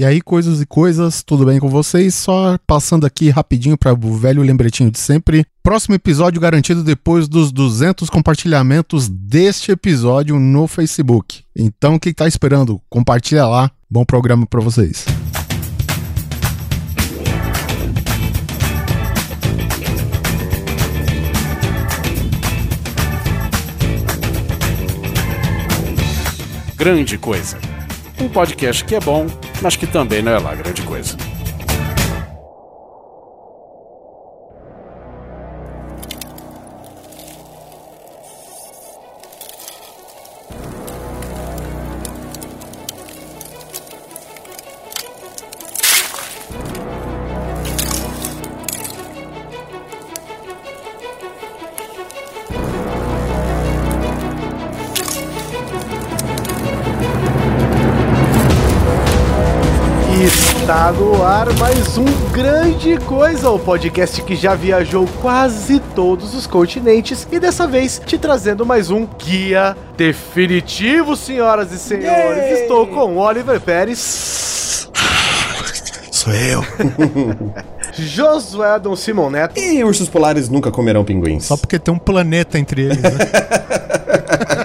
E aí, coisas e coisas, tudo bem com vocês? Só passando aqui rapidinho para o velho lembretinho de sempre. Próximo episódio garantido depois dos 200 compartilhamentos deste episódio no Facebook. Então, o que tá esperando? Compartilha lá. Bom programa para vocês. Grande Coisa. Um podcast que é bom, mas que também não é lá grande coisa. Grande Coisa, o podcast que já viajou quase todos os continentes e dessa vez te trazendo mais um guia definitivo, senhoras e senhores. Yay! Estou com Oliver Pérez, Sou eu. Josué Dom Simon Neto E ursos polares nunca comerão pinguins. Só porque tem um planeta entre eles, né?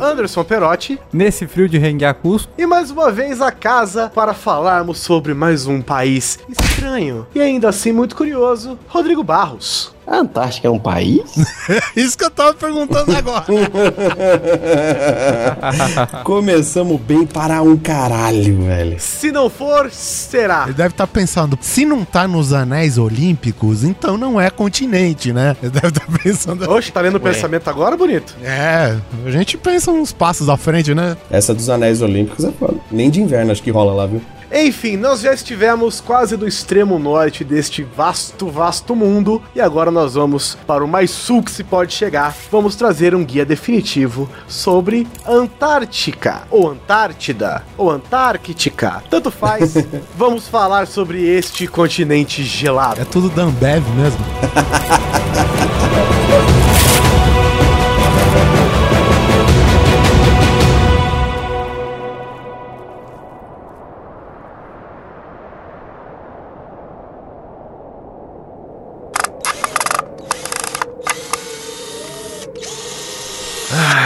Anderson Perotti Nesse frio de Rengakusco, e mais uma vez a casa para falarmos sobre mais um país estranho e ainda assim muito curioso, Rodrigo Barros. A Antártica é um país? Isso que eu tava perguntando agora. Começamos bem para um caralho, velho. Se não for, será. Ele deve estar pensando, se não tá nos anéis olímpicos, então não é continente, né? Ele deve estar pensando. Oxe, tá lendo o pensamento agora, bonito? É, a gente pensa uns passos à frente, né? Essa dos anéis olímpicos é foda. Nem de inverno acho que rola lá, viu? Enfim, nós já estivemos quase do extremo norte deste vasto, vasto mundo e agora nós vamos para o mais sul que se pode chegar. Vamos trazer um guia definitivo sobre Antártica, ou Antártida, ou Antártica, tanto faz. vamos falar sobre este continente gelado. É tudo da Ambev mesmo.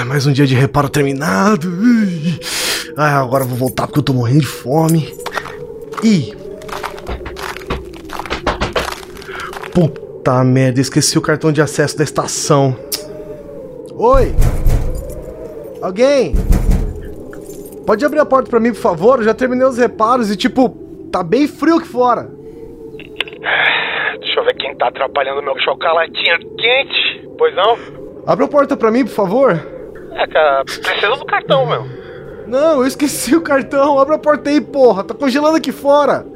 Ah, mais um dia de reparo terminado. Ah, agora eu vou voltar porque eu tô morrendo de fome. Ih. Puta merda, esqueci o cartão de acesso da estação. Oi? Alguém? Pode abrir a porta pra mim, por favor? Eu já terminei os reparos e, tipo, tá bem frio aqui fora. Deixa eu ver quem tá atrapalhando meu chocolatinho quente. Pois não? Abre a porta pra mim, por favor. É, cara, precisa do cartão, meu. Não, eu esqueci o cartão. Abre a porta aí, porra. Tá congelando aqui fora.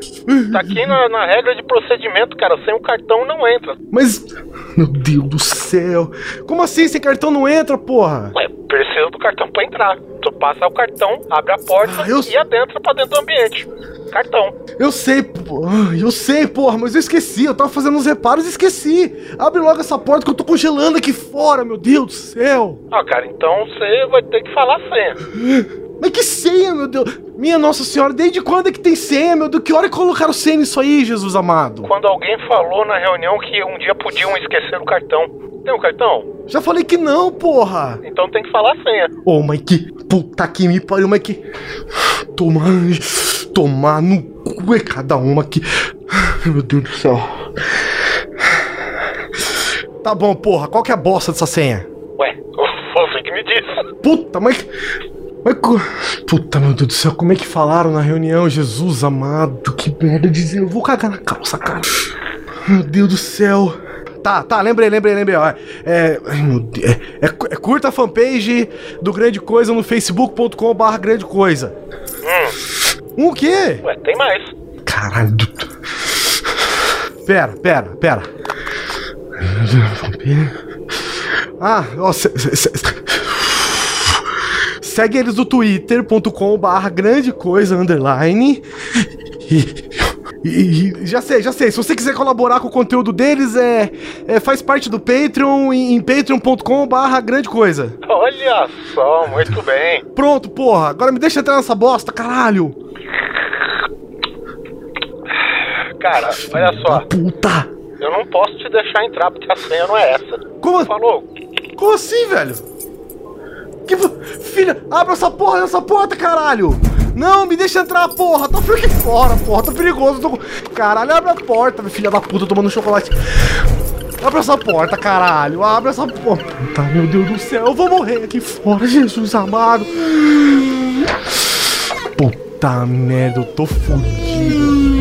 Tá aqui na, na regra de procedimento, cara. Sem o cartão não entra. Mas. Meu Deus do céu. Como assim sem cartão não entra, porra? Ué, precisa do cartão pra entrar. Tu passa o cartão, abre a porta Ah, eu- e adentra pra dentro do ambiente. Cartão. Eu sei, porra. Eu sei, porra, mas eu esqueci. Eu tava fazendo uns reparos e esqueci. Abre logo essa porta que eu tô congelando aqui fora, meu Deus do céu. Ah, cara, então você vai ter que falar a senha. Mas que senha, meu Deus. Minha Nossa Senhora, desde quando é que tem senha, meu Deus? Que hora colocaram senha nisso aí, Jesus amado? Quando alguém falou na reunião que um dia podiam esquecer o cartão. Tem o cartão? Já falei que não, porra. Então tem que falar a senha. Ô, mas que puta que me pariu, mas que. Tomar. Tomar no cu é cada uma que. Meu Deus do céu. Tá bom, porra, qual que é a bosta dessa senha? Ué, você que me disse. Puta, mas. Mas. Puta, meu Deus do céu, como é que falaram na reunião? Jesus amado, que merda dizer. Eu vou cagar na calça, cara. Meu Deus do céu. Tá, tá, lembrei, lembrei, lembrei. ó. É, ai, meu Deus, é, é, é curta a fanpage do Grande Coisa no facebook.com barra Grande Coisa. Um o quê? Ué, tem mais. Caralho. do- Pera, pera, pera. Ah, se- Segue eles no twitter.com barra grande coisa underline E, e- e- já sei, já sei. Se você quiser colaborar com o conteúdo deles, é, é faz parte do Patreon em, em patreon.com barra grande coisa. Olha só, muito bem. Pronto, porra. Agora me deixa entrar nessa bosta, caralho. Cara, olha só, Puta. eu não posso te deixar entrar porque a senha não é essa. Como, Falou? como assim, velho? Que, filha, abre essa porra dessa porta, caralho. Não, me deixa entrar, porra. Tá frio aqui fora, porra. Tá perigoso. Tô... Caralho, abre a porta, filha da puta, tomando chocolate. Abre essa porta, caralho. Abre essa porta. Puta, meu Deus do céu. Eu vou morrer aqui fora, Jesus amado. Puta merda, eu tô fudido.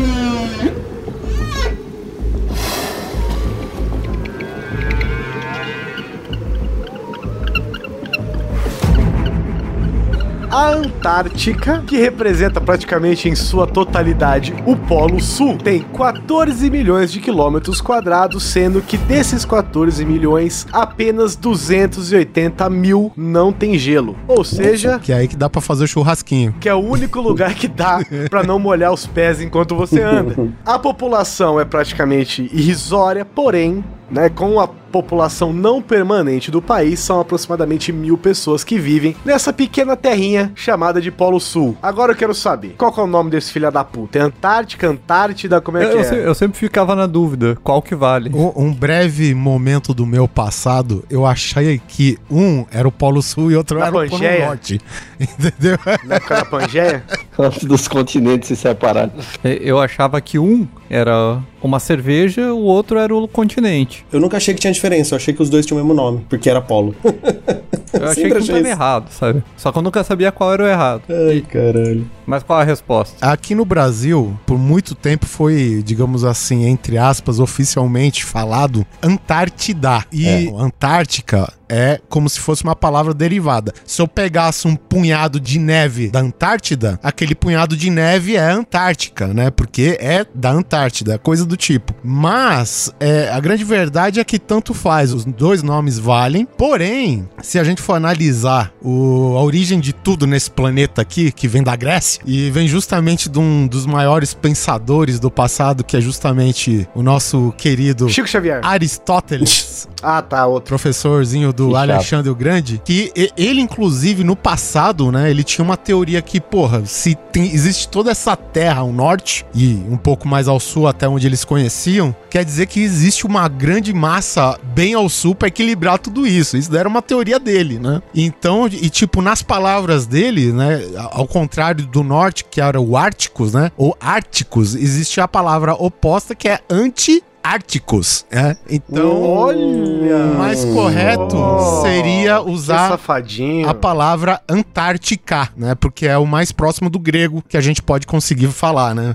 A Antártica, que representa praticamente em sua totalidade o Polo Sul, tem 14 milhões de quilômetros quadrados, sendo que desses 14 milhões, apenas 280 mil não tem gelo. Ou seja, Que é aí que dá pra fazer o churrasquinho. que é o único lugar que dá pra não molhar os pés enquanto você anda. A população é praticamente irrisória, porém, né, com a população não permanente do país, são aproximadamente mil pessoas que vivem nessa pequena terrinha chamada de Polo Sul. Agora eu quero saber, qual que é o nome desse filho da puta? É Antártica, Antártida, como é Eu, que eu é? se- eu sempre ficava na dúvida, qual que vale? Um, um breve momento do meu passado, eu achei que um era o Polo Sul e outro Na era o Polo Pangeia? Norte. Entendeu? Na época da Pangeia? Antes dos continentes se separarem. Eu achava que um era uma cerveja, o outro era o continente. Eu nunca achei que tinha diferença, eu achei que os dois tinham o mesmo nome, porque era Polo. Eu achei Sempre que um tava errado, sabe? Só que eu nunca sabia qual era o errado. Ai, caralho. Mas qual a resposta? Aqui no Brasil, por muito tempo foi, digamos assim, entre aspas, oficialmente falado Antártida. E Antártica é como se fosse uma palavra derivada. Se eu pegasse um punhado de neve da Antártida, aquele punhado de neve é Antártica, né? Porque é da Antártida, coisa do tipo. Mas é, a grande verdade é que tanto faz, os dois nomes valem. Porém, se a gente for analisar o- a origem de tudo nesse planeta aqui, que vem da Grécia, e vem justamente de um dos maiores pensadores do passado, que é justamente o nosso querido Chico Xavier. Aristóteles Ah, tá, outro. professorzinho do Que chato. Alexandre o Grande, que ele, inclusive, no passado, né, ele tinha uma teoria que, porra, se tem- existe toda essa terra ao norte e um pouco mais ao sul, até onde eles conheciam, quer dizer que existe uma grande massa bem ao sul pra equilibrar tudo isso. Isso era uma teoria dele, né? Então, e tipo, nas palavras dele, né, ao contrário do norte, que era o Árticos, né, ou Árticos, existe a palavra oposta que é anti Árticos, é? Então, Olha! o mais correto Oh, seria usar a palavra Antártica, né? Porque é o mais próximo do grego que a gente pode conseguir falar, né?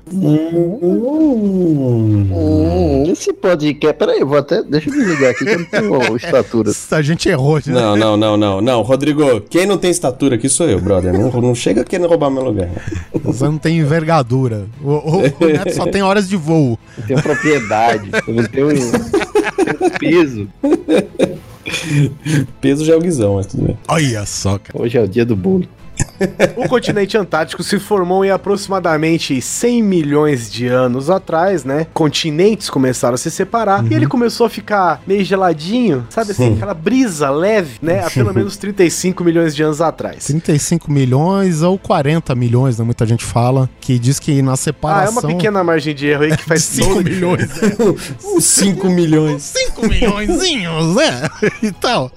Hum, esse podcast. Peraí, eu vou até. Deixa eu desligar aqui que eu não tenho estatura. A gente errou, né? Não, não, não, não, não. Rodrigo, quem não tem estatura aqui sou eu, brother. Não, não chega querendo roubar meu lugar. Você não tem envergadura. O, o- o Neto só tem horas de voo. Eu tenho propriedade. Eu não tenho, tenho peso. Peso já é o guizão, mas tudo bem. Olha só, cara. Hoje é o dia do bolo. O continente antártico se formou em aproximadamente 100 milhões de anos atrás, né? Continentes começaram a se separar e ele começou a ficar meio geladinho, sabe assim, aquela brisa leve, né? Há pelo menos 35 milhões de anos atrás. 35 milhões ou 40 milhões, né? Muita gente fala. Que diz que na Ah, é separação. uma pequena margem de erro aí que faz 5 toda a milhões. Os 5 milhões. 5 milhõezinhos, né? Então,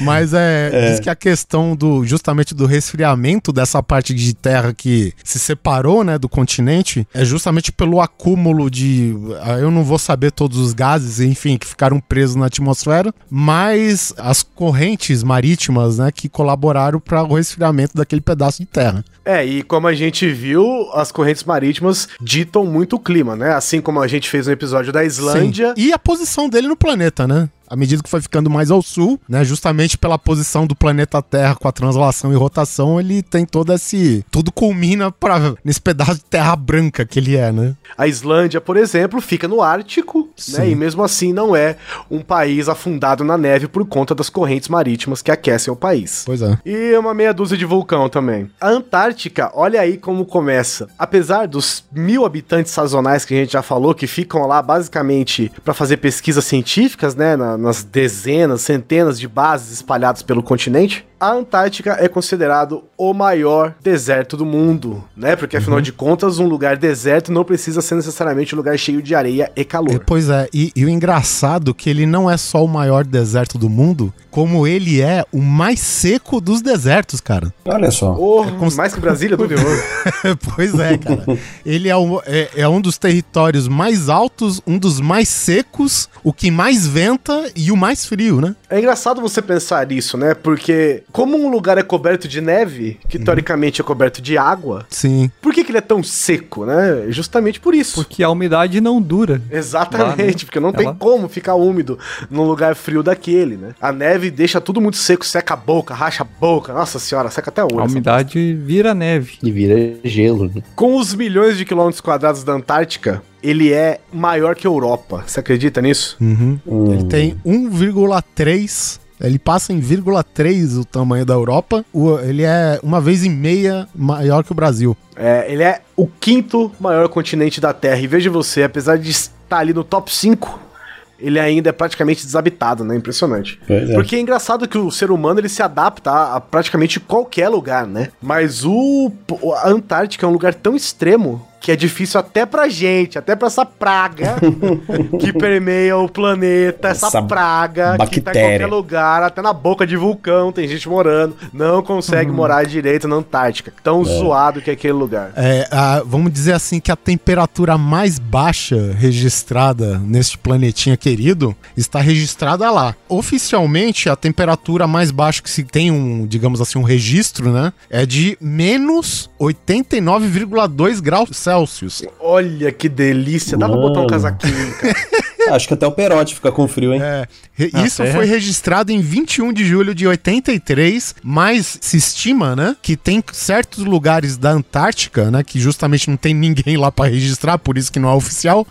mas é, diz que a questão do justamente do resfriamento dessa parte de terra que se separou, né, do continente, é justamente pelo acúmulo de, ah, eu não vou saber todos os gases, enfim, que ficaram presos na atmosfera, mas as correntes marítimas, né, que colaboraram para o resfriamento daquele pedaço de terra. É, e como a gente viu, as correntes marítimas ditam muito o clima, né? Assim como a gente fez no episódio da Islândia. Sim. E a posição dele no planeta, né? À medida que foi ficando mais ao sul, né? Justamente pela posição do planeta Terra com a translação e rotação, ele tem todo esse. Tudo culmina pra, nesse pedaço de terra branca que ele é, né? A Islândia, por exemplo, fica no Ártico, né? E mesmo assim não é um país afundado na neve por conta das correntes marítimas que aquecem o país. Pois é. E uma meia dúzia de vulcão também. A Antártica, olha aí como começa. Apesar dos mil habitantes sazonais que a gente já falou, que ficam lá basicamente para fazer pesquisas científicas, né? na- nas dezenas, centenas de bases espalhadas pelo continente. A Antártica é considerado o maior deserto do mundo, né? Porque afinal de contas, um lugar deserto não precisa ser necessariamente um lugar cheio de areia e É, calor. pois é, e, e o engraçado é que ele não é só o maior deserto do mundo, como ele é o mais seco dos desertos, cara. Olha só. Oh, cons- mais que Brasília, do Leão. pois é, cara. Ele é, um- é- é um dos territórios mais altos, um dos mais secos, o que mais venta e o mais frio, né? É engraçado você pensar nisso, né? Porque como um lugar é coberto de neve, que teoricamente é coberto de água, Sim. por que, que ele é tão seco, né? Justamente por isso. Porque a umidade não dura. Exatamente, Lá, né? porque não tem Ela- como ficar úmido num lugar frio daquele, né? A neve deixa tudo muito seco, seca a boca, racha a boca. Nossa senhora, seca até o olho. A umidade vira neve. E vira gelo. né? Com os milhões de quilômetros quadrados da Antártica, ele é maior que a Europa. Você acredita nisso? Uhum. Hum. Ele tem 1,3. Ele passa em 0,3 o tamanho da Europa. Ele é uma vez e meia maior que o Brasil. É, ele é o quinto maior continente da Terra. E veja você, apesar de estar ali no top 5, ele ainda é praticamente desabitado, né? Impressionante. É. Porque é engraçado que o ser humano ele se adapta a, a praticamente qualquer lugar, né? Mas o a Antártica é um lugar tão extremo que é difícil até pra gente, até pra essa praga que permeia o planeta, essa, Essa praga que tá em bactéria. qualquer lugar, até na boca de vulcão tem gente morando, não consegue morar direito na Antártica. Tão zoado que é aquele lugar. É, a- vamos dizer assim que a temperatura mais baixa registrada neste planetinha querido está registrada lá. Oficialmente, a temperatura mais baixa que se tem um, digamos assim, um registro, né, é de menos 89,2 graus Celsius. Olha que delícia, dá pra botar um casaquinho, cara. Acho que até o Perote fica com frio, hein? É, re- Ah, isso é? foi registrado em 21 de julho de 83, mas se estima, né, que tem certos lugares da Antártica, né, que justamente não tem ninguém lá para registrar, por isso que não é oficial,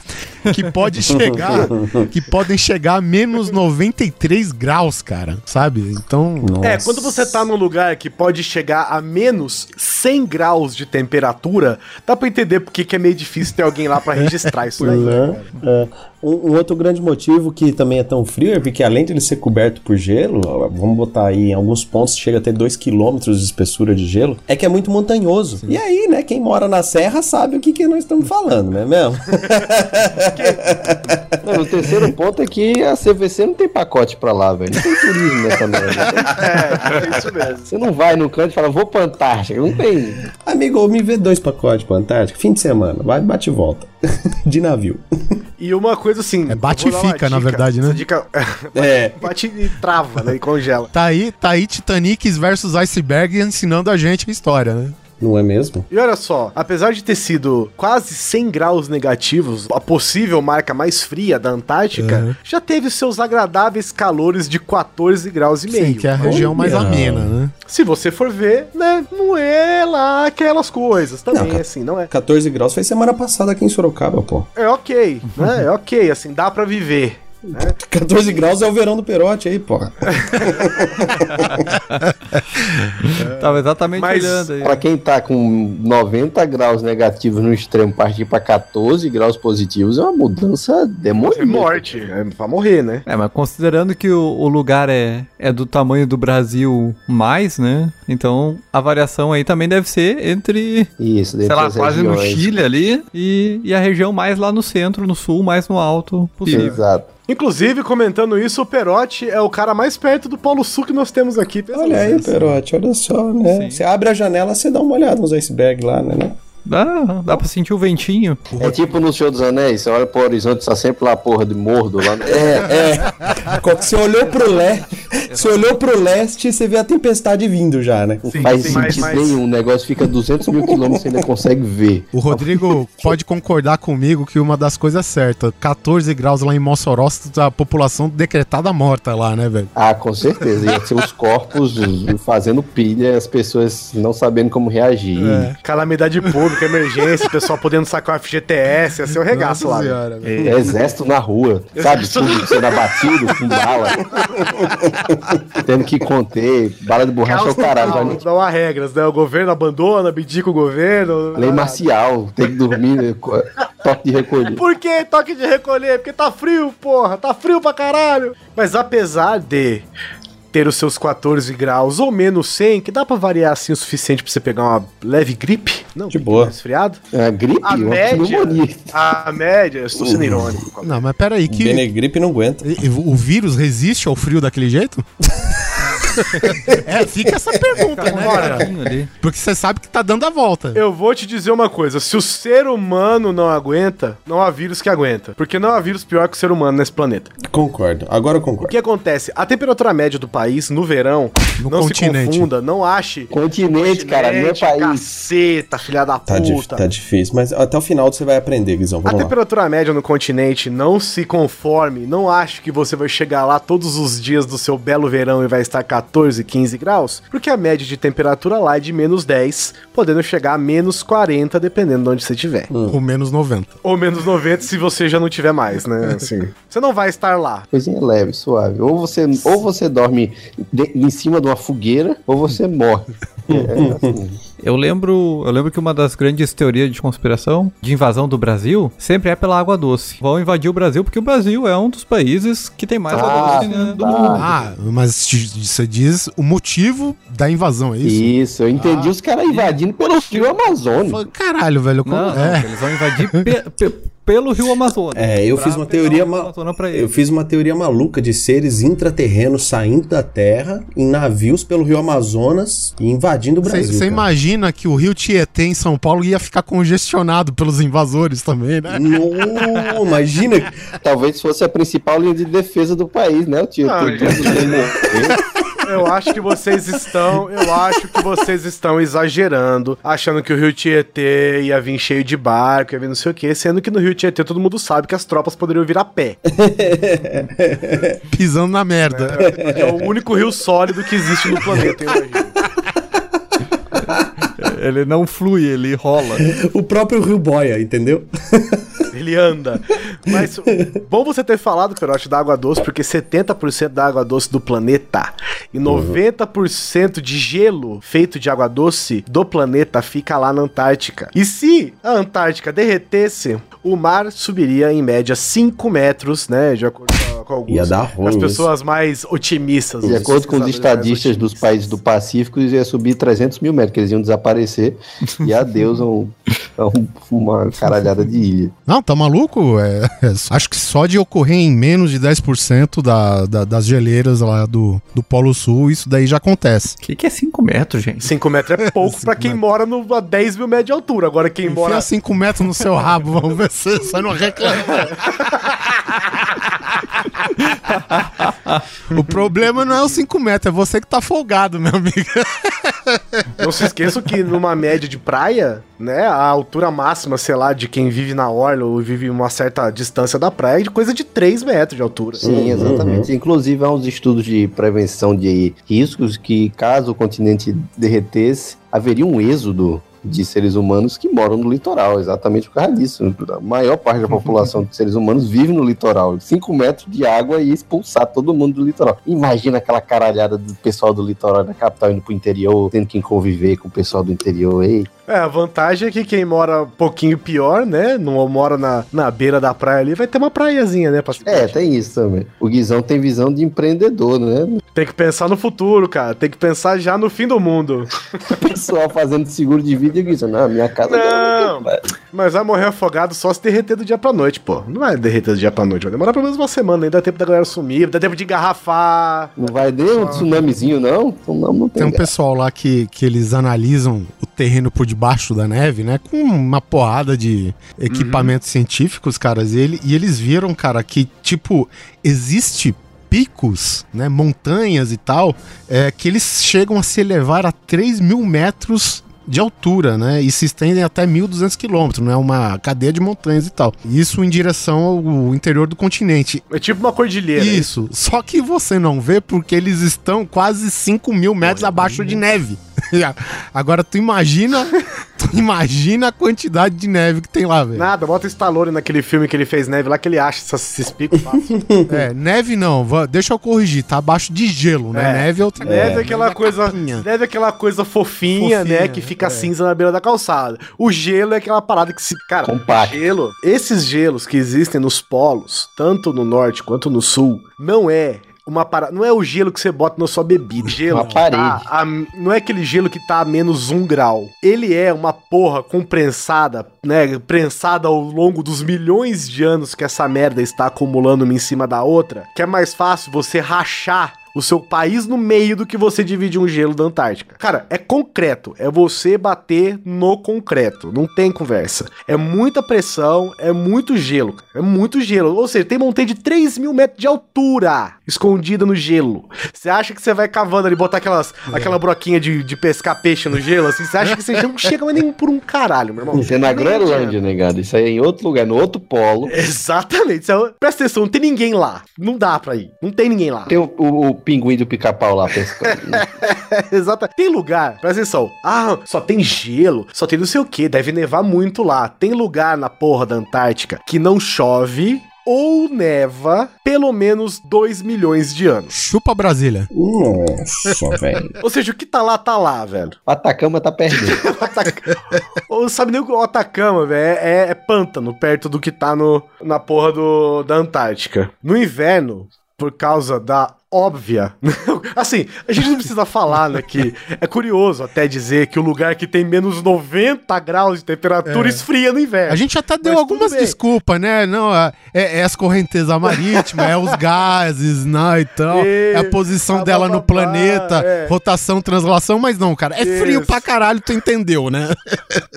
que pode chegar, que podem chegar a menos 93 graus, cara, sabe? Então, Nossa. É, quando você tá num lugar que pode chegar a menos 100 graus de temperatura, dá pra entender porque que é meio difícil ter alguém lá pra registrar isso daí. né, Né? cara? É. Um, um outro grande motivo que também é tão frio é porque além de ele ser coberto por gelo, vamos botar aí em alguns pontos chega a ter 2 km de espessura de gelo, é que é muito montanhoso. E aí, né, quem mora na serra sabe o que, que nós estamos falando, não é mesmo? Não, o terceiro ponto é que a CVC não tem pacote pra lá, velho. Não tem turismo nessa merda. É, é isso mesmo. Você não vai no canto e fala, vou pra Antártica. Não tem. Amigo, me vê dois pacotes pra Antártica, fim de semana, vai, bate e volta. de navio. E uma coisa assim. É bate e fica, na verdade, né? Dica É. bate e trava, né? E congela. tá aí, tá aí Titanic versus Iceberg ensinando a gente a história, né? Não é mesmo? E olha só, apesar de ter sido quase 100 graus negativos, a possível marca mais fria da Antártica, Uhum. já teve seus agradáveis calores de 14 graus e meio. Sim, que é a região mais amena, né? Se você for ver, né, não é lá aquelas coisas também, Não, cara. assim, não é. 14 graus foi semana passada aqui em Sorocaba, pô. É ok, né? É ok, assim, dá pra viver. 14 graus é o verão do Perote aí, pô. Tava exatamente Mas olhando aí. Pra quem tá com 90 graus negativos no extremo, partir pra 14 graus positivos é uma mudança demoníaca. É morte, é pra morrer, né? É, mas considerando que o, o lugar é, é do tamanho do Brasil mais, né? Então a variação aí também deve ser entre, Isso, sei lá, quase no regiões. Chile ali e, e a região mais lá no centro, no sul, mais no alto possível. Exato. Inclusive, comentando isso, o Perotti é o cara mais perto do Polo Sul que nós temos aqui. Olha aí. Perote, olha só, né? Sim. Você abre a janela, você dá uma olhada nos icebergs lá, né? Dá, dá pra sentir o ventinho. É tipo no Senhor dos Anéis, você olha pro horizonte, tá sempre lá a porra de mordo lá. né? É, é. Você olhou pro leste, você olhou pro leste, você vê a tempestade vindo já, né? Não Sim, faz sim, sentido mas- nenhum. O negócio fica 200 mil quilômetros e você ainda consegue ver. O Rodrigo pode concordar comigo que uma das coisas é certa. 14 graus lá em Mossoró, a população decretada morta lá, né, velho? Ah, com certeza. Ia ser os corpos fazendo pilha e as pessoas não sabendo como reagir. É. Calamidade pública. Com emergência, o pessoal podendo sacar o FGTS, ia ser o regaço lá. Nossa velho. senhora, velho. É exército na rua, sabe? Tudo sendo abatido com bala. Tendo que conter, bala de borracha é o caralho. Não, não há regras, né? O governo abandona, abdica o governo. Lei marcial, tem que dormir, né? Toque de recolher. Por que toque de recolher? Porque tá frio, porra. Tá frio pra caralho. Mas apesar de ter os seus 14 graus ou menos 100, que dá pra variar assim o suficiente pra você pegar uma leve gripe. Não, De gripe boa. Resfriado. É, gripe, A uma média, pneumonia. a média, eu estou sendo irônico. Não, mas peraí, que. Benegripe não aguenta. O vírus resiste ao frio daquele jeito? é, fica essa pergunta, né, cara? ali. Porque você sabe que tá dando a volta. Eu vou te dizer uma coisa: se o ser humano não aguenta, não há vírus que aguenta. Porque não há vírus pior que o ser humano nesse planeta. Concordo. Agora eu O concordo. que acontece? A temperatura média do país no verão, No não continente. se confunda, não ache. Continente, cara, Continente, país. Caceta, filha da Tá, puta. tá difícil, mas até o final você vai aprender, Guizão. A Vamos lá. temperatura média no continente não se conforme, não ache que você vai chegar lá todos os dias do seu belo verão e vai estar 14, 15 graus, porque a média de temperatura lá é de menos 10, podendo chegar a menos 40, dependendo de onde você estiver. Ou menos 90. Ou menos 90 se você já não tiver mais, né? Assim, você não vai estar lá. Coisinha leve, suave. Ou você, ou você dorme de- em cima de uma fogueira, ou você morre. É, assim. Eu lembro, eu lembro que uma das grandes teorias de conspiração de invasão do Brasil sempre é pela água doce. Vão invadir o Brasil porque o Brasil é um dos países que tem mais água Ah, doce né, do tá. mundo. Ah, mas você diz o motivo da invasão, é isso? Isso, eu entendi os caras invadindo pelo rio Amazônia. Falei, Caralho, velho. Como... Não, não, é. eles vão invadir pe- pe- pelo Rio Amazonas. É, eu fiz uma teoria ma- Eu fiz uma teoria maluca de seres intraterrenos saindo da Terra em navios pelo Rio Amazonas e invadindo o Brasil. Você imagina que o rio Tietê em São Paulo ia ficar congestionado pelos invasores também, né? Não, imagina. Talvez fosse a principal linha de defesa do país, né? O tio Ah, tudo bem morrer. Eu acho que vocês estão, eu acho que vocês estão exagerando, achando que o Rio Tietê ia vir cheio de barco, ia vir não sei o quê, sendo que no Rio Tietê todo mundo sabe que as tropas poderiam vir a pé. Pisando na merda. Porque é o único rio sólido que existe no planeta, eu imagino. Ele não flui, ele rola. O próprio Rio Boia, entendeu? Ele anda. Mas bom você ter falado, Perote, da água doce, porque 70% da água doce do planeta e 90% de gelo feito de água doce do planeta fica lá na Antártica. E se a Antártica derretesse, o mar subiria em média 5 metros, né? De acordo com, com alguns. Ia dar ruim As isso. pessoas mais otimistas. De acordo com os estadistas dos países do Pacífico, ia subir 300 mil metros, que eles iam desaparecer. E adeus a, um- a um- uma caralhada de ilha. Não, tá maluco? É, é, acho que só de ocorrer em menos de 10% da, da- das geleiras lá do, do Polo Sul, isso daí já acontece. O que, que é 5 metros, gente? 5 metros é pouco pra quem mora no, a 10 mil metros de altura. Agora quem Enfia mora 5 metros no seu rabo, vamos ver se você não reclama. o problema não é os 5 metros, é você que tá folgado, meu amigo. Não se esqueçam que numa média de praia, né, a altura máxima, sei lá, de quem vive na orla ou vive uma certa distância da praia é de coisa de 3 metros de altura. Sim, exatamente. Inclusive, há uns estudos de prevenção de riscos que, caso o continente derretesse, haveria um êxodo de seres humanos que moram no litoral, exatamente por causa disso. A maior parte da população de seres humanos vive no litoral. 5 metros de água e expulsar todo mundo do litoral. Imagina aquela caralhada do pessoal do litoral da capital indo pro interior, tendo que conviver com o pessoal do interior. Ei, É, a vantagem é que quem mora um pouquinho pior, né, não mora na, na beira da praia ali, vai ter uma praiazinha, né, pra É, tem isso também. O Guizão tem visão de empreendedor, né? Tem que pensar no futuro, cara. Tem que pensar já no fim do mundo. O pessoal fazendo seguro de vida e o Guizão, não, minha casa Não, mas vai morrer afogado só se derreter do dia pra noite, pô. Não vai derreter do dia pra noite, vai demorar pelo menos uma semana, ainda dá tempo da galera sumir, dá tempo de engarrafar. Não vai ter um tsunamizinho, não? Não, não tem. Tem um pessoal lá que, que eles analisam terreno por debaixo da neve, né? Com uma porrada de equipamentos científicos, caras. E, ele, e eles viram, cara, que, tipo, existe picos, né? Montanhas e tal, é, que eles chegam a se elevar a 3 mil metros de altura, né? E se estendem até 1.200 quilômetros, né? Uma cadeia de montanhas e tal. Isso em direção ao interior do continente. É tipo uma cordilheira. Isso. Só que você não vê porque eles estão quase 5 mil metros abaixo de neve. Agora tu imagina, tu imagina a quantidade de neve que tem lá, velho. Nada, bota o Stallone naquele filme que ele fez neve lá, que ele acha esses, esses picos fácil. É, neve não, deixa eu corrigir, tá abaixo de gelo, né? É. Neve é outra Neve é aquela Neve coisa. capinha. Neve é aquela coisa fofinha, Fofinha, né? Que fica é. cinza na beira da calçada. O gelo é aquela parada que se. Cara, Compacto. gelo. Esses gelos que existem nos polos, tanto no norte quanto no sul, não é. Uma parada, não é o gelo que você bota na sua bebida. Gelo Uma que parede. tá a- não é aquele gelo que tá a menos um grau. Ele é uma porra comprensada, né? Prensada ao longo dos milhões de anos que essa merda está acumulando uma em cima da outra. Que é mais fácil você rachar o seu país no meio do que você dividir um gelo da Antártica. Cara, é concreto. É você bater no concreto. Não tem conversa. É muita pressão, é muito gelo. cara. É muito gelo. Ou seja, tem montanha de 3 mil metros de altura escondida no gelo. Você acha que você vai cavando ali, botar aquelas, aquela broquinha de, de pescar peixe no gelo, assim? Você acha que você não chega mais nem por um caralho, meu irmão? Isso é na Groenlândia, negado. Isso aí é em outro lugar, no outro polo. Exatamente. É- Presta atenção, não tem ninguém lá. Não dá pra ir. Não tem ninguém lá. Tem o, o- o pinguim do pica-pau lá pescando. Exato. Tem lugar, presta atenção. Ah, só tem gelo, só tem não sei o que, deve nevar muito lá. Tem lugar na porra da Antártica que não chove ou neva pelo menos 2 milhões de anos. Chupa Brasília. Nossa, velho. Ou seja, o que tá lá, tá lá, velho. O Atacama tá perdendo. O Ataca- Ou sabe nem o que o Atacama, velho, é, é pântano perto do que tá no, na porra do, da Antártica. No inverno, por causa da óbvia. assim, a gente não precisa falar, né? Que é curioso até dizer que o lugar que tem menos 90 graus de temperatura esfria no inverno. A gente até deu Mas algumas desculpas, né? Não, é, é as correntezas marítimas, é os gases, né, e tal. É a posição dela no planeta, é. rotação, translação, mas não, cara, é frio Isso. pra caralho, tu entendeu, né?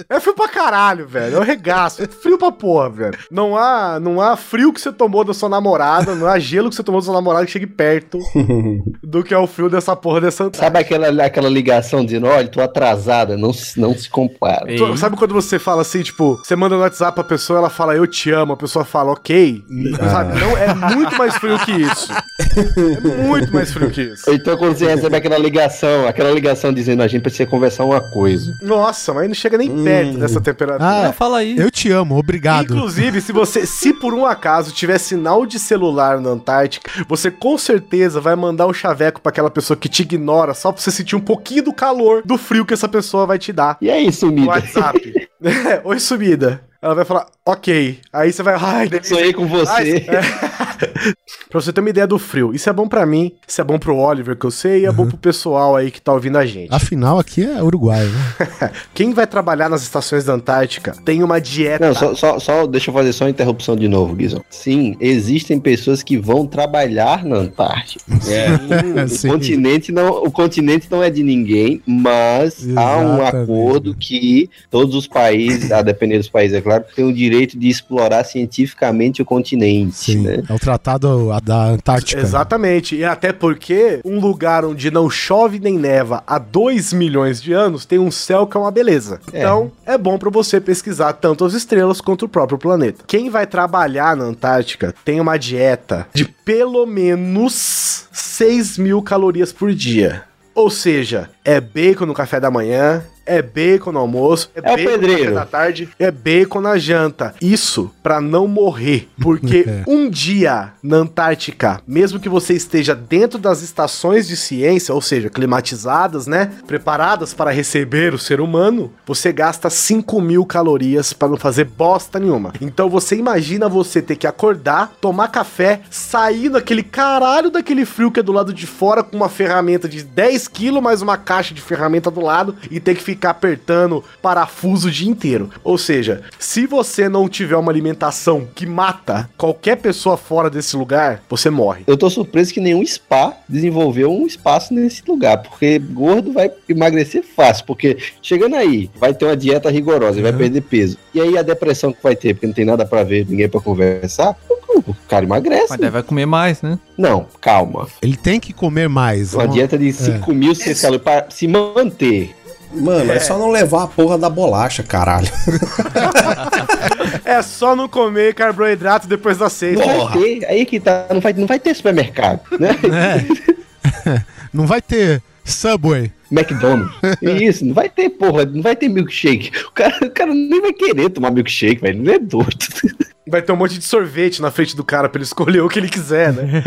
É frio pra caralho, velho. É um regaço. É frio pra porra, velho. Não há, não há frio que você tomou da sua namorada, não há gelo que você tomou da sua namorada que chegue perto do que é o frio dessa porra dessa Antártica. Sabe aquela, aquela ligação dizendo, olha, tô atrasada, não, se- não se compara. Tu- Sabe quando você fala assim, tipo, você manda no WhatsApp pra pessoa, ela fala eu te amo, a pessoa fala ok, sabe? Não, é muito mais frio que isso. É muito mais frio que isso. Então quando você recebe aquela ligação, aquela ligação dizendo, a gente precisa conversar uma coisa. Nossa, mas não chega nem perto dessa temperatura. Ah, Ah, fala aí. Eu te amo, obrigado. Inclusive, se você, se por um acaso tiver sinal de celular na Antártica, você com certeza vai mandar um chaveco pra aquela pessoa que te ignora só pra você sentir um pouquinho do calor do frio que essa pessoa vai te dar. E aí, No sumida? WhatsApp. É, Oi, sumida. Ela vai falar, ok. Aí você vai, ai, delícia. Sonhei com você. Ai, é. pra você ter uma ideia do frio. Isso é bom pra mim, isso é bom pro Oliver, que eu sei, e é bom pro pessoal aí que tá ouvindo a gente. Afinal, aqui é Uruguai, né? Quem vai trabalhar nas estações da Antártica tem uma dieta. Não, só, só, só- deixa eu fazer só uma interrupção de novo, Guizão. Sim, existem pessoas que vão trabalhar na Antártica. É, O sim. continente, não, o continente não é de ninguém, mas há um Exatamente. acordo que todos os países, a depender dos países, é claro, têm o direito de explorar cientificamente o continente. Sim, Né? é o tratado a- da Antártica. Exatamente. E até porque um lugar onde não chove nem neva há 2 milhões de anos tem um céu que é uma beleza. É. Então, é bom pra você pesquisar tanto as estrelas quanto o próprio planeta. Quem vai trabalhar na Antártica tem uma dieta de pelo menos 6 mil calorias por dia. Ou seja, é bacon no café da manhã, é bacon no almoço, é, É bacon pedreiro. da tarde, é bacon na janta. Isso pra não morrer, porque É. um dia na Antártica, mesmo que você esteja dentro das estações de ciência, ou seja, climatizadas, né, preparadas para receber o ser humano, você gasta 5 mil calorias para não fazer bosta nenhuma. Então você imagina você ter que acordar, tomar café, sair naquele caralho daquele frio que é do lado de fora com uma ferramenta de 10 quilos mais uma caixa de ferramenta do lado e ter que ficar apertando parafuso o dia inteiro. Ou seja, se você não tiver uma alimentação que mata qualquer pessoa fora desse lugar, você morre. Eu tô surpreso que nenhum spa desenvolveu um espaço nesse lugar, porque gordo vai emagrecer fácil, porque chegando aí, vai ter uma dieta rigorosa, vai perder peso. E aí a depressão que vai ter, porque não tem nada pra ver, ninguém pra conversar, o cara emagrece. Mas daí vai comer mais, né? Não, calma. Ele tem que comer mais. Uma Uma- dieta de 5.600 calorias pra se manter. Mano, é. só não levar a porra da bolacha, caralho. É só não comer carboidrato depois das seis. Não vai ter, aí que tá, não vai, não vai ter supermercado, né? É. Não vai ter Subway. McDonald's. Isso, não vai ter, porra, não vai ter milkshake. O cara, o cara nem vai querer tomar milkshake, velho. Não é doido. Vai ter um monte de sorvete na frente do cara pra ele escolher o que ele quiser, né?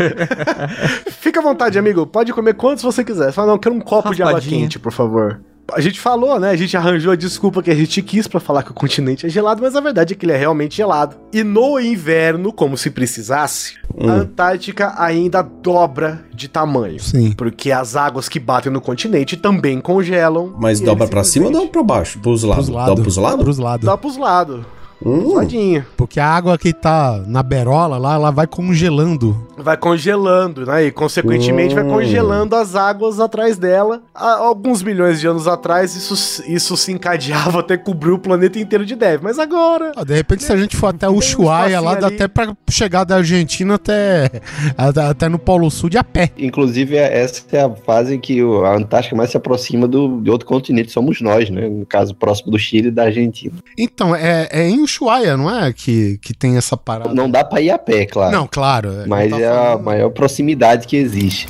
Fica à vontade, amigo. Pode comer quantos você quiser. Fala, não, eu quero um copo de água Raspadinha. quente, por favor. A gente falou, né? A gente arranjou a desculpa que a gente quis pra falar que o continente é gelado, mas a verdade é que ele é realmente gelado. E no inverno, como se precisasse, a Antártica ainda dobra de tamanho. Sim. Porque as águas que batem no continente também congelam. Mas dobra pra cima ou dobra pra baixo? Pros lados? Pros Dobra lados. pros lados? Pros lados. Dá pros lados. Hum. Porque a água que tá na berola lá, ela vai congelando. Vai congelando, né? E consequentemente vai Hum. congelando as águas atrás dela. Há alguns milhões de anos atrás, isso, isso se encadeava até cobrir o planeta inteiro de neve. Mas agora. Ah, De repente, se a gente for até Tem um Ushuaia lá, dá ali. até pra chegar da Argentina até, até, até no Polo Sul de a pé. Inclusive, essa é a fase que a Antártica mais se aproxima do, de outro continente, somos nós, né? No caso, próximo do Chile e da Argentina. Então, é, é em Ushuaia, não é? Que, que tem essa parada. Não dá pra ir a pé, claro. Não, claro. Mas não é tá a falando- maior proximidade que existe.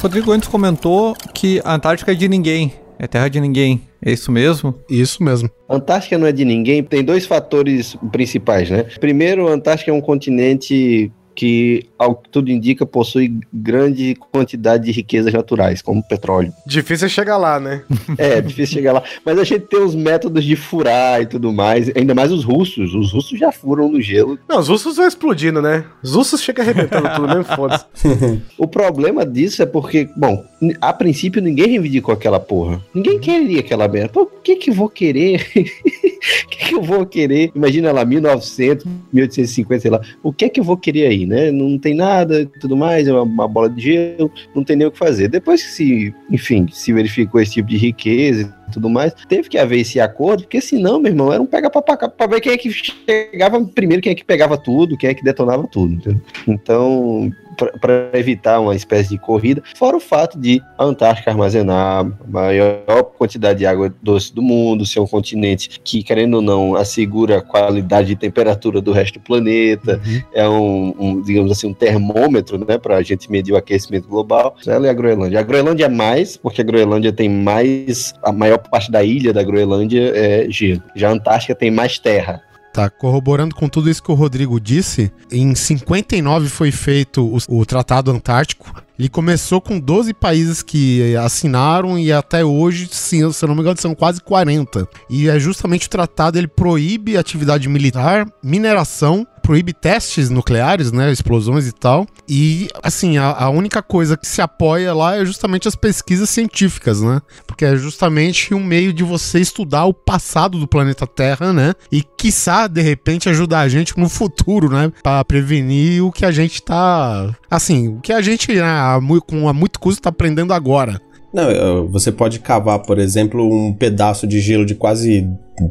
Rodrigo antes comentou que a Antártica é de ninguém. É terra de ninguém. É isso mesmo? Isso mesmo. A Antártica não é de ninguém, tem dois fatores principais, né? Primeiro, a Antártica é um continente que, ao que tudo indica, possui grande quantidade de riquezas naturais, como petróleo. Difícil é chegar lá, né? É, difícil chegar lá. Mas a gente tem os métodos de furar e tudo mais, ainda mais os russos. Os russos já furam no gelo. Não, os russos vão explodindo, né? Os russos chegam arrebentando tudo mesmo, foda-se. O problema disso é porque, bom, a princípio ninguém reivindicou aquela porra. Ninguém queria aquela merda. Pô, o que que vou querer? O que que eu vou querer? Imagina lá, 1900, 1850, sei lá. O que é que eu vou querer aí, né? Não tem nada e tudo mais, é uma, uma bola de gelo, não tem nem o que fazer. Depois que se, enfim, se verificou esse tipo de riqueza e tudo mais, teve que haver esse acordo, porque senão, meu irmão, era um pega pra, pra ver quem é que chegava primeiro, quem é que pegava tudo, quem é que detonava tudo, entendeu? Então, para evitar uma espécie de corrida, fora o fato de a Antártica armazenar a maior quantidade de água doce do mundo, ser um continente que, querendo ou não, assegura a qualidade de temperatura do resto do planeta, é um, um, digamos assim, um termômetro, né, para a gente medir o aquecimento global. Ela é a Groenlândia. A Groenlândia é mais, porque a Groenlândia tem mais, a maior parte da ilha da Groenlândia é gelo. Já a Antártica tem mais terra. Tá, corroborando com tudo isso que o Rodrigo disse, em 59 foi feito o, o Tratado Antártico. Ele começou com 12 países que assinaram e até hoje, sim, se eu não me engano, são quase 40. E é justamente o tratado, ele proíbe atividade militar, mineração, proíbe testes nucleares, né, explosões e tal. E, assim, a, a única coisa que se apoia lá é justamente as pesquisas científicas, né? Porque é justamente um meio de você estudar o passado do planeta Terra, né? E, quiçá, de repente, ajudar a gente no futuro, né? Pra prevenir o que a gente tá... Assim, o que a gente, né, a com a muito custo, tá aprendendo agora. Não, você pode cavar, por exemplo, um pedaço de gelo de quase,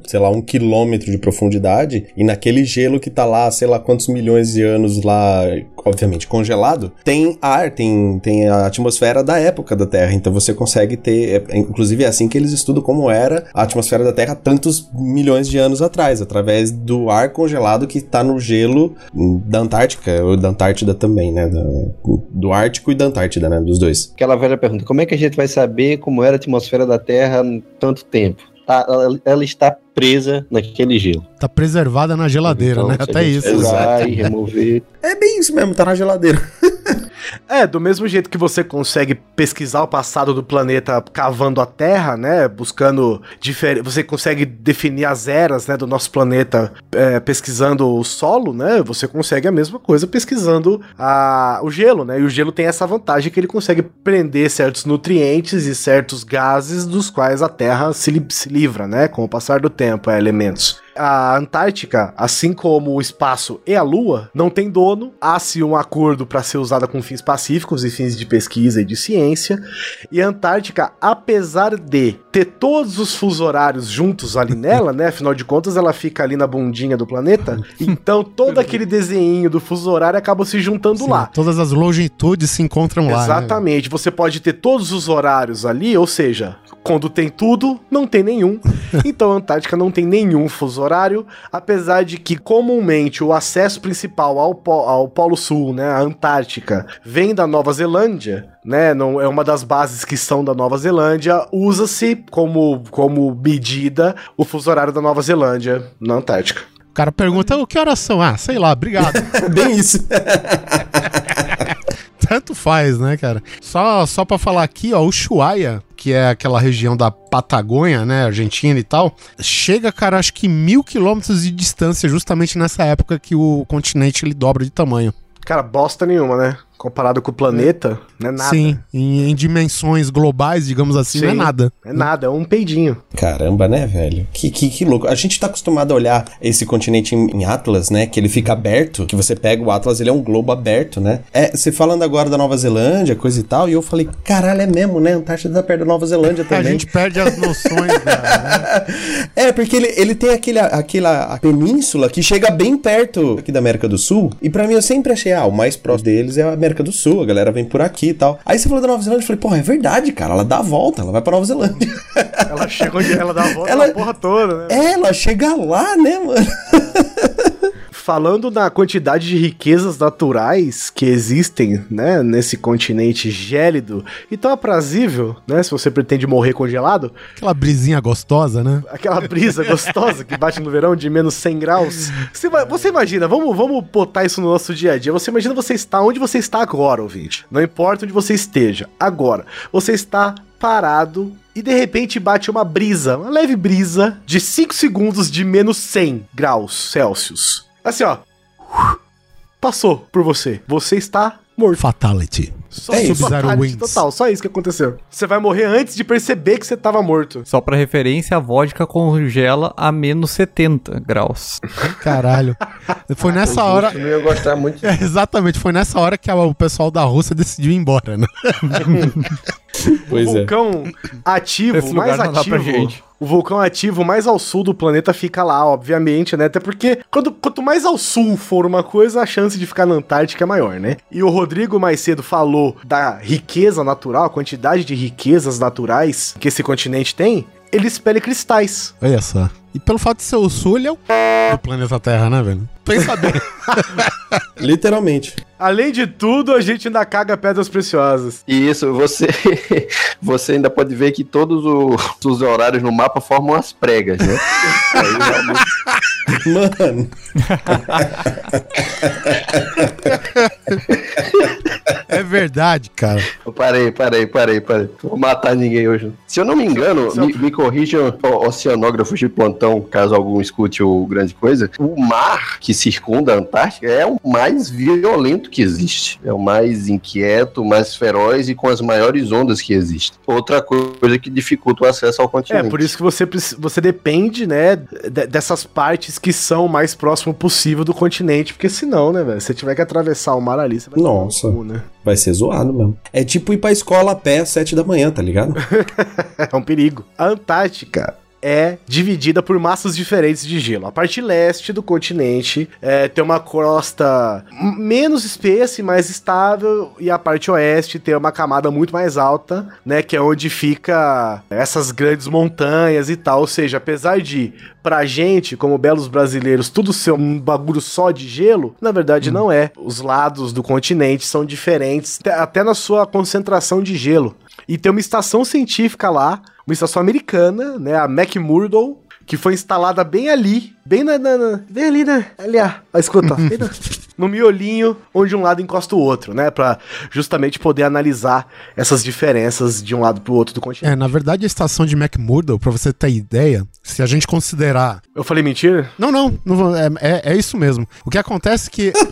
sei lá, um quilômetro de profundidade, e naquele gelo que tá lá, sei lá quantos milhões de anos lá, obviamente congelado, tem ar, tem, tem a atmosfera da época da Terra. Então você consegue ter. é- inclusive é assim que eles estudam como era a atmosfera da Terra tantos milhões de anos atrás, através do ar congelado que tá no gelo da Antártica, ou da Antártida também, né? da- do Ártico e da Antártida, né? Dos dois. Aquela velha pergunta: como é que a gente vai saber como era a atmosfera da Terra tanto tempo? Tá, ela, está presa naquele gelo. Tá preservada na geladeira, Então, né? Até isso. E remover. É bem isso mesmo, tá na geladeira. É, do mesmo jeito que você consegue pesquisar o passado do planeta cavando a Terra, né? Buscando diferente. Você consegue definir as eras, né, do nosso planeta é, pesquisando o solo, né? Você consegue a mesma coisa pesquisando a, o gelo, né? E o gelo tem essa vantagem que ele consegue prender certos nutrientes e certos gases dos quais a Terra se, li- se livra, né? Com o passar do tempo, é, elementos. A Antártica, assim como o espaço e a Lua, não tem dono. Há-se um acordo para ser usada com fins pacíficos e fins de pesquisa e de ciência. E a Antártica, apesar de ter todos os fusos horários juntos ali nela, né? Afinal de contas, ela fica ali na bundinha do planeta. Então, todo aquele desenho do fuso horário acaba se juntando Sim, lá. Todas as longitudes se encontram lá. né? Exatamente. Você pode ter todos os horários ali, ou seja, quando tem tudo, não tem nenhum. Então a Antártica não tem nenhum fuso horário, apesar de que comumente o acesso principal ao, po- ao Polo Sul, né, a Antártica, vem da Nova Zelândia, né, não é uma das bases que são da Nova Zelândia, usa-se como, como medida o fuso horário da Nova Zelândia na Antártica. O cara pergunta, o que horas são? Ah, sei lá, obrigado. Bem isso. Tanto faz, né, cara? Só, só pra falar aqui, ó, o Ushuaia, que é aquela região da Patagônia, né, Argentina e tal, chega, cara, acho que mil quilômetros de distância, justamente nessa época que o continente ele dobra de tamanho. Cara, bosta nenhuma, né? Comparado com o planeta, não é nada. Sim, em, em dimensões globais, digamos assim, não é Sim. nada. É nada, é um peidinho. Caramba, né, velho? Que, que, que louco. A gente tá acostumado a olhar esse continente em, em Atlas, né? Que ele fica aberto, que você pega o Atlas, ele é um globo aberto, né? É, você falando agora da Nova Zelândia, coisa e tal, e eu falei, caralho, é mesmo, né? A Antártida tá perto da Nova Zelândia A também. gente perde as noções né? É, porque ele, ele tem aquele, aquela península que chega bem perto aqui da América do Sul. E pra mim eu sempre achei, ah, o mais próximo deles é a América do Sul, a galera vem por aqui e tal. Aí você falou da Nova Zelândia, eu falei, porra, é verdade, cara, ela dá a volta, ela vai pra Nova Zelândia. Ela chega onde ela dá a volta Ela- porra toda, né? É, ela chega lá, né, mano? Falando na quantidade de riquezas naturais que existem, né, nesse continente gélido e tão aprazível, né, se você pretende morrer congelado, Aquela brisinha gostosa, né? aquela brisa gostosa que bate no verão de menos 100 graus. Você, você imagina, vamos, vamos botar isso no nosso dia a dia. Você imagina você está onde você está agora, ouvinte. Não importa onde você esteja, agora. Você está parado e de repente bate uma brisa, uma leve brisa de 5 segundos de menos 100 graus Celsius. Assim, ó. Passou por você. Você está morto. Fatality. Só É isso. Fatality total, só isso que aconteceu. Você vai morrer antes de perceber que você tava morto. Só pra referência, a vodka congela a menos 70 graus. Caralho. Foi nessa hora. Eu ia gostar muito. É, exatamente, foi nessa hora que a- o pessoal da Rússia decidiu ir embora, né? Pois o vulcão ativo, Esse mais ativo. O vulcão ativo mais ao sul do planeta fica lá, obviamente, né? Até porque quando, quanto mais ao sul for uma coisa, a chance de ficar na Antártica é maior, né? E o Rodrigo mais cedo falou da riqueza natural, a quantidade de riquezas naturais que esse continente tem. Ele espelha cristais. Olha só. E pelo fato de ser o sul, ele é o do planeta Terra, né, velho? Pensa bem. Literalmente. Além de tudo, a gente ainda caga pedras preciosas. E isso, você, você ainda pode ver que todos o- os horários no mapa formam as pregas, né? Aí, Mano, É verdade, cara. eu parei, parei, parei, parei. Não vou matar ninguém hoje. Se eu não me engano, me, me corrijam oceanógrafos de plantão, caso algum escute o grande coisa. O mar que circunda a Antártica é o mais violento que existe. É o mais inquieto, mais feroz e com as maiores ondas que existem. Outra coisa que dificulta o acesso ao É, continente. por isso que você, você depende, né, de- dessas partes que são o mais próximo possível do continente, porque senão, né, velho, se você tiver que atravessar o mar ali, você vai Nossa. cu, né? vai ser zoado mesmo. É tipo ir pra escola a pé às sete da manhã, tá ligado? É um perigo. A Antártica é dividida por massas diferentes de gelo. A parte leste do continente é, tem uma crosta menos espessa e mais estável, e a parte oeste tem uma camada muito mais alta, né? Que é onde fica essas grandes montanhas e tal. Ou seja, apesar de, pra gente, como belos brasileiros, tudo ser um bagulho só de gelo, na verdade não é. Os lados do continente são diferentes, até na sua concentração de gelo. E tem uma estação científica lá, uma estação americana, né, a McMurdo, que foi instalada bem ali, bem na, na- na- bem ali, né, ali, ó, ó, escuta, ó, bem no, no miolinho, onde um lado encosta o outro, né, pra justamente poder analisar essas diferenças de um lado pro outro do continente. É, na verdade, a estação de McMurdo, pra você ter ideia, se a gente considerar. Eu falei mentira? Não, não, não é, é, é isso mesmo. O que acontece é que.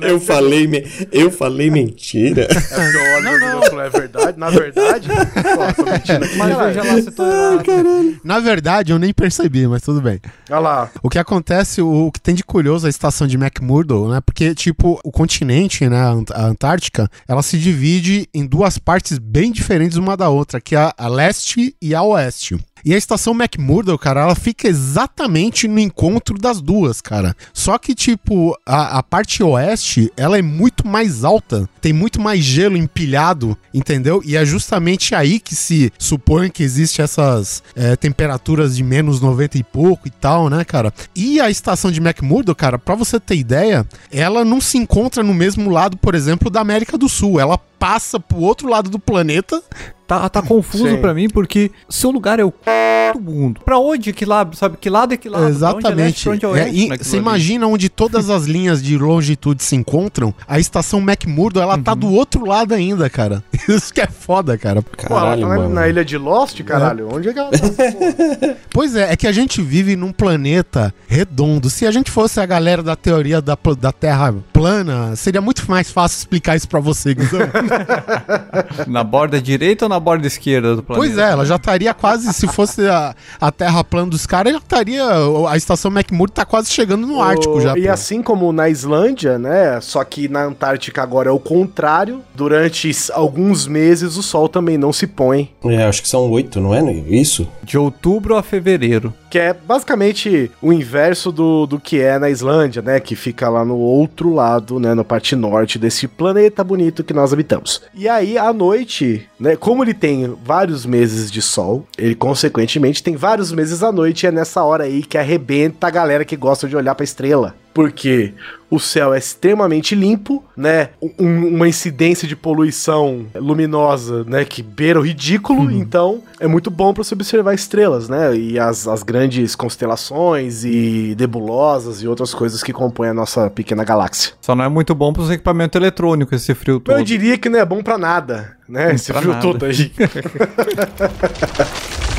Eu falei, me- eu falei mentira. É não, não, é verdade, na verdade, pô, tô mentindo aqui, Mas veja lá se tô errado. Na verdade, eu nem percebi, mas tudo bem. Olha lá, O que acontece, o, que tem de curioso a estação de McMurdo, né? Porque, tipo, o continente, né? A, Ant- a Antártica, ela se divide em duas partes bem diferentes uma da outra, que é a leste e a oeste. E a estação McMurdo, cara, ela fica exatamente no encontro das duas, cara. Só que, tipo, a, a parte oeste, ela é muito mais alta, tem muito mais gelo empilhado, entendeu? E é justamente aí que se supõe que existe essas é, temperaturas de menos 90 e pouco e tal, né, cara? E a estação de McMurdo, cara, pra você ter ideia, ela não se encontra no mesmo lado, por exemplo, da América do Sul. Ela passa pro outro lado do planeta. Tá, tá confuso pra mim porque seu lugar é o c... do mundo. Pra onde que lado, sabe? Que lado é que lado? Exatamente. Pra onde é leste, pra onde é É, você ali? imagina onde todas as linhas de longitude se encontram, a estação McMurdo, ela Uhum. tá do outro lado ainda, cara. Isso que é foda, cara. Pô, ela Caralho, tá na, mano. na ilha de Lost, caralho? Onde é que ela tá? Pois é, é que a gente vive num planeta redondo. Se a gente fosse a galera da teoria da, da Terra plana, seria muito mais fácil explicar isso pra você. Na borda direita ou na borda esquerda do planeta? Pois é, ela já estaria quase, se fosse a, a Terra plana dos caras, já estaria. A estação McMurdo tá quase chegando no Ártico o- já. E pô. assim como na Islândia, né? Só que na Antártica agora é o contrário. Durante alguns meses o sol também não se põe. É, acho que são oito, não é? Isso? De outubro a fevereiro. Que é basicamente o inverso do, do que é na Islândia, né? Que fica lá no outro lado, né? Na parte norte desse planeta bonito que nós habitamos. E aí, à noite, né? Como ele tem vários meses de sol, ele consequentemente tem vários meses à noite. E é nessa hora aí que arrebenta a galera que gosta de olhar pra estrela. Porque o céu é extremamente limpo, né? Um- uma incidência de poluição luminosa, né? Que beira o ridículo. Então, é muito bom para se observar estrelas, né? E as, as grandes constelações e nebulosas e outras coisas que compõem a nossa pequena galáxia. Só não é muito bom pros equipamentos eletrônicos esse frio todo. Eu diria que não é bom para nada, né? Esse pra frio nada. todo aí.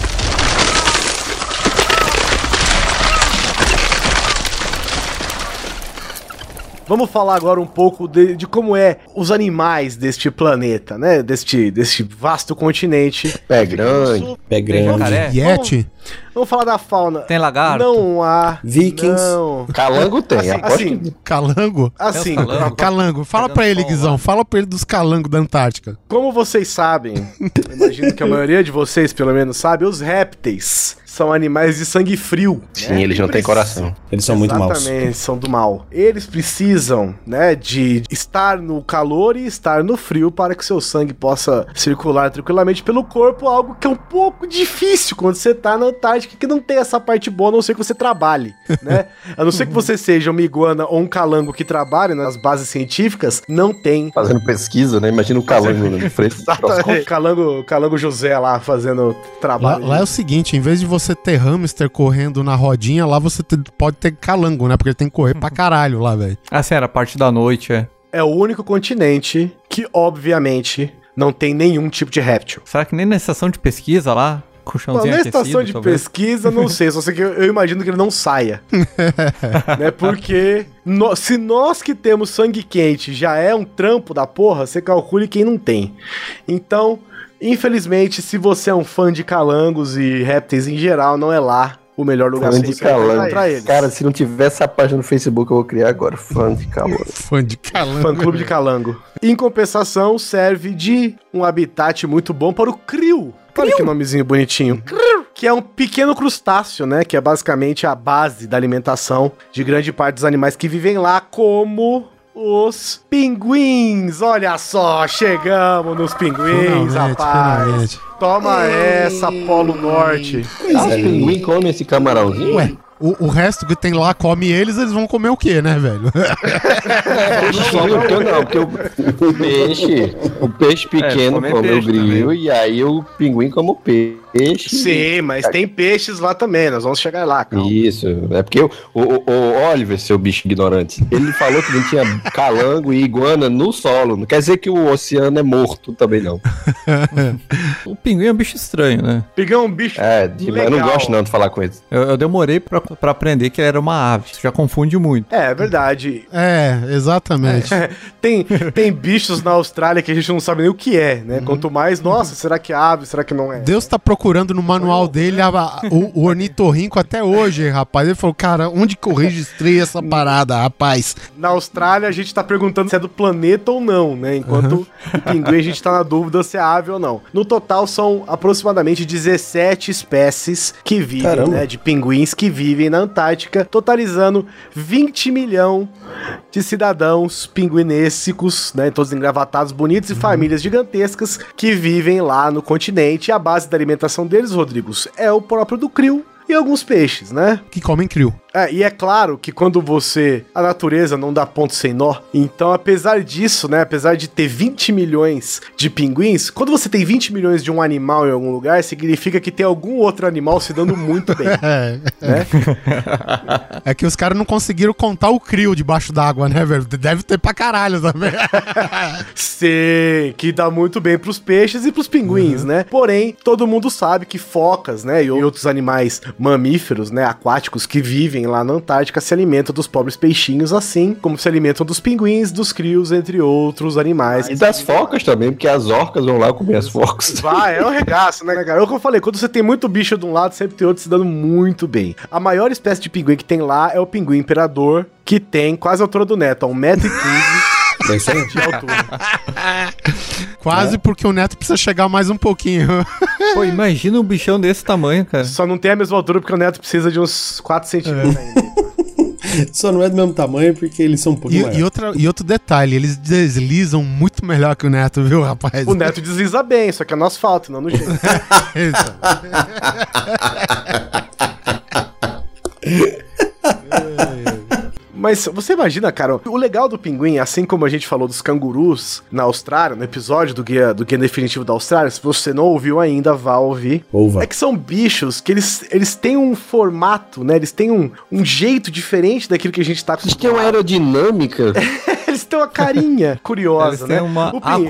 Vamos falar agora um pouco de, de como é os animais deste planeta, né? Deste, deste vasto continente. Pé grande. Pé grande. jacaré? Yeti? Vamos falar da fauna. Tem lagarto? Não há. Vikings. Não. Calango tem. Assim, assim, que- Calango? assim, calango. Calango. Fala pra ele, Guizão. Fala pra ele dos calangos da Antártica. como vocês sabem, imagino que a maioria de vocês, pelo menos, sabe, os répteis são animais de sangue frio. Sim, eles não têm coração. Eles são muito maus. Exatamente, são do mal. Eles precisam, né, de estar no calor e estar no frio para que seu sangue possa circular tranquilamente pelo corpo, algo que é um pouco difícil quando você tá na Antártica, que não tem essa parte boa, a não ser que você trabalhe, né? A não ser que você seja uma iguana ou um calango que trabalhe nas bases científicas, não tem. Fazendo pesquisa, né? Imagina o calango na frente. Exatamente. Calango, calango José lá fazendo Lá, trabalho. lá é o seguinte, em vez de você ter hamster correndo na rodinha, lá você te- pode ter calango, né? Porque ele tem que correr pra caralho lá, velho. Assim, era a parte da noite, é. É o único continente que, obviamente, não tem nenhum tipo de réptil. Será que nem na estação de pesquisa lá? Bom, Colchãozinho na aquecido, estação de talvez? pesquisa, não sei, só sei que eu, eu imagino que ele não saia. né? Porque nó- se nós que temos sangue quente já é um trampo da porra, você calcule quem não tem. Então, infelizmente, se você é um fã de calangos e répteis em geral, não é lá o melhor lugar Fã pra de você encontrar calango. eles. Cara, se não tiver essa página no Facebook, eu vou criar agora. Fã de calango. Fã de calango. Fã clube de calango. Em compensação, serve de um habitat muito bom para o krill. Olha que nomezinho bonitinho. Que é um pequeno crustáceo, né? Que é basicamente a base da alimentação de grande parte dos animais que vivem lá, como os pinguins. Olha só, chegamos nos pinguins, Finalmente, rapaz. finalmente. Toma essa, Polo Norte. Ah, os pinguim comem esse camarãozinho? Ué, o, o resto que tem lá come eles, eles vão comer o quê, né, velho? Só não, eu não, porque o, o peixe, o peixe pequeno come come o grilo e aí o pinguim come o peixe. Sim, mas tem peixes lá também, nós vamos chegar lá, calma. Isso, é porque o, o, o Oliver, seu bicho ignorante, ele falou que não tinha calango e iguana no solo. Não quer dizer que o oceano é morto também, não. O pinguim é um bicho estranho, né? Pingão é um bicho. É, de- eu não gosto não de falar com ele. Eu, eu demorei pra, pra aprender que ele era uma ave. Isso já confunde muito. É, é verdade. é, exatamente. Tem, tem bichos na Austrália que a gente não sabe nem o que é, né? Quanto mais, nossa, será que é ave? Será que não é? Deus tá procurando procurando no manual dele a- a- o, o ornitorrinco até hoje, rapaz. Ele falou, cara, onde que eu registrei essa parada, rapaz? Na Austrália, a gente tá perguntando se é do planeta ou não, né? Enquanto o pinguim, a gente tá na dúvida se é ave ou não. No total, são aproximadamente 17 espécies que vivem, Caramba. né? De pinguins que vivem na Antártica, totalizando 20 milhão de cidadãos pinguinêssicos, né? Todos engravatados, bonitos e famílias gigantescas que vivem lá no continente. E a base da alimentação deles, Rodrigos, é o próprio do crio e alguns peixes, né? Que comem crio. É, e é claro que quando você. A natureza não dá ponto sem nó. Então, apesar disso, né? Apesar de ter 20 milhões de pinguins, quando você tem 20 milhões de um animal em algum lugar, significa que tem algum outro animal se dando muito bem. É, né? é que os caras não conseguiram contar o crio debaixo d'água, né, velho? Deve ter pra caralho também. Sei, que dá muito bem pros peixes e pros pinguins, né? Porém, todo mundo sabe que focas, né, e outros animais mamíferos, né, aquáticos que vivem lá na Antártica se alimentam dos pobres peixinhos, assim como se alimentam dos pinguins, dos crios, entre outros animais. E das focas também, porque as orcas vão lá comer as focas. Vai, é um regaço, né, cara? É o que eu falei, quando você tem muito bicho de um lado, sempre tem outro se dando muito bem. A maior espécie de pinguim que tem lá é o pinguim imperador, que tem quase a altura do neto, 1,15m É isso aí. de altura. Quase porque o neto precisa chegar mais um pouquinho. Pô, imagina um bichão desse tamanho, cara. Só não tem a mesma altura porque o neto precisa de uns 4 centímetros ainda. Só não é do mesmo tamanho porque eles são um pouco E, maiores. e outra, e outro detalhe, eles deslizam muito melhor que o neto, viu, rapaz? O neto desliza bem, só que é no asfalto, não no jeito. Isso. Mas você imagina, cara, o legal do pinguim, assim como a gente falou dos cangurus na Austrália, no episódio do Guia, do Guia Definitivo da Austrália, se você não ouviu ainda, vá ouvir. Ouva. É que são bichos que eles, eles têm um formato, né? Eles têm um, um jeito diferente daquilo que a gente tá Eles têm uma aerodinâmica. Eles têm uma carinha curiosa, Eles né? têm uma O pin-.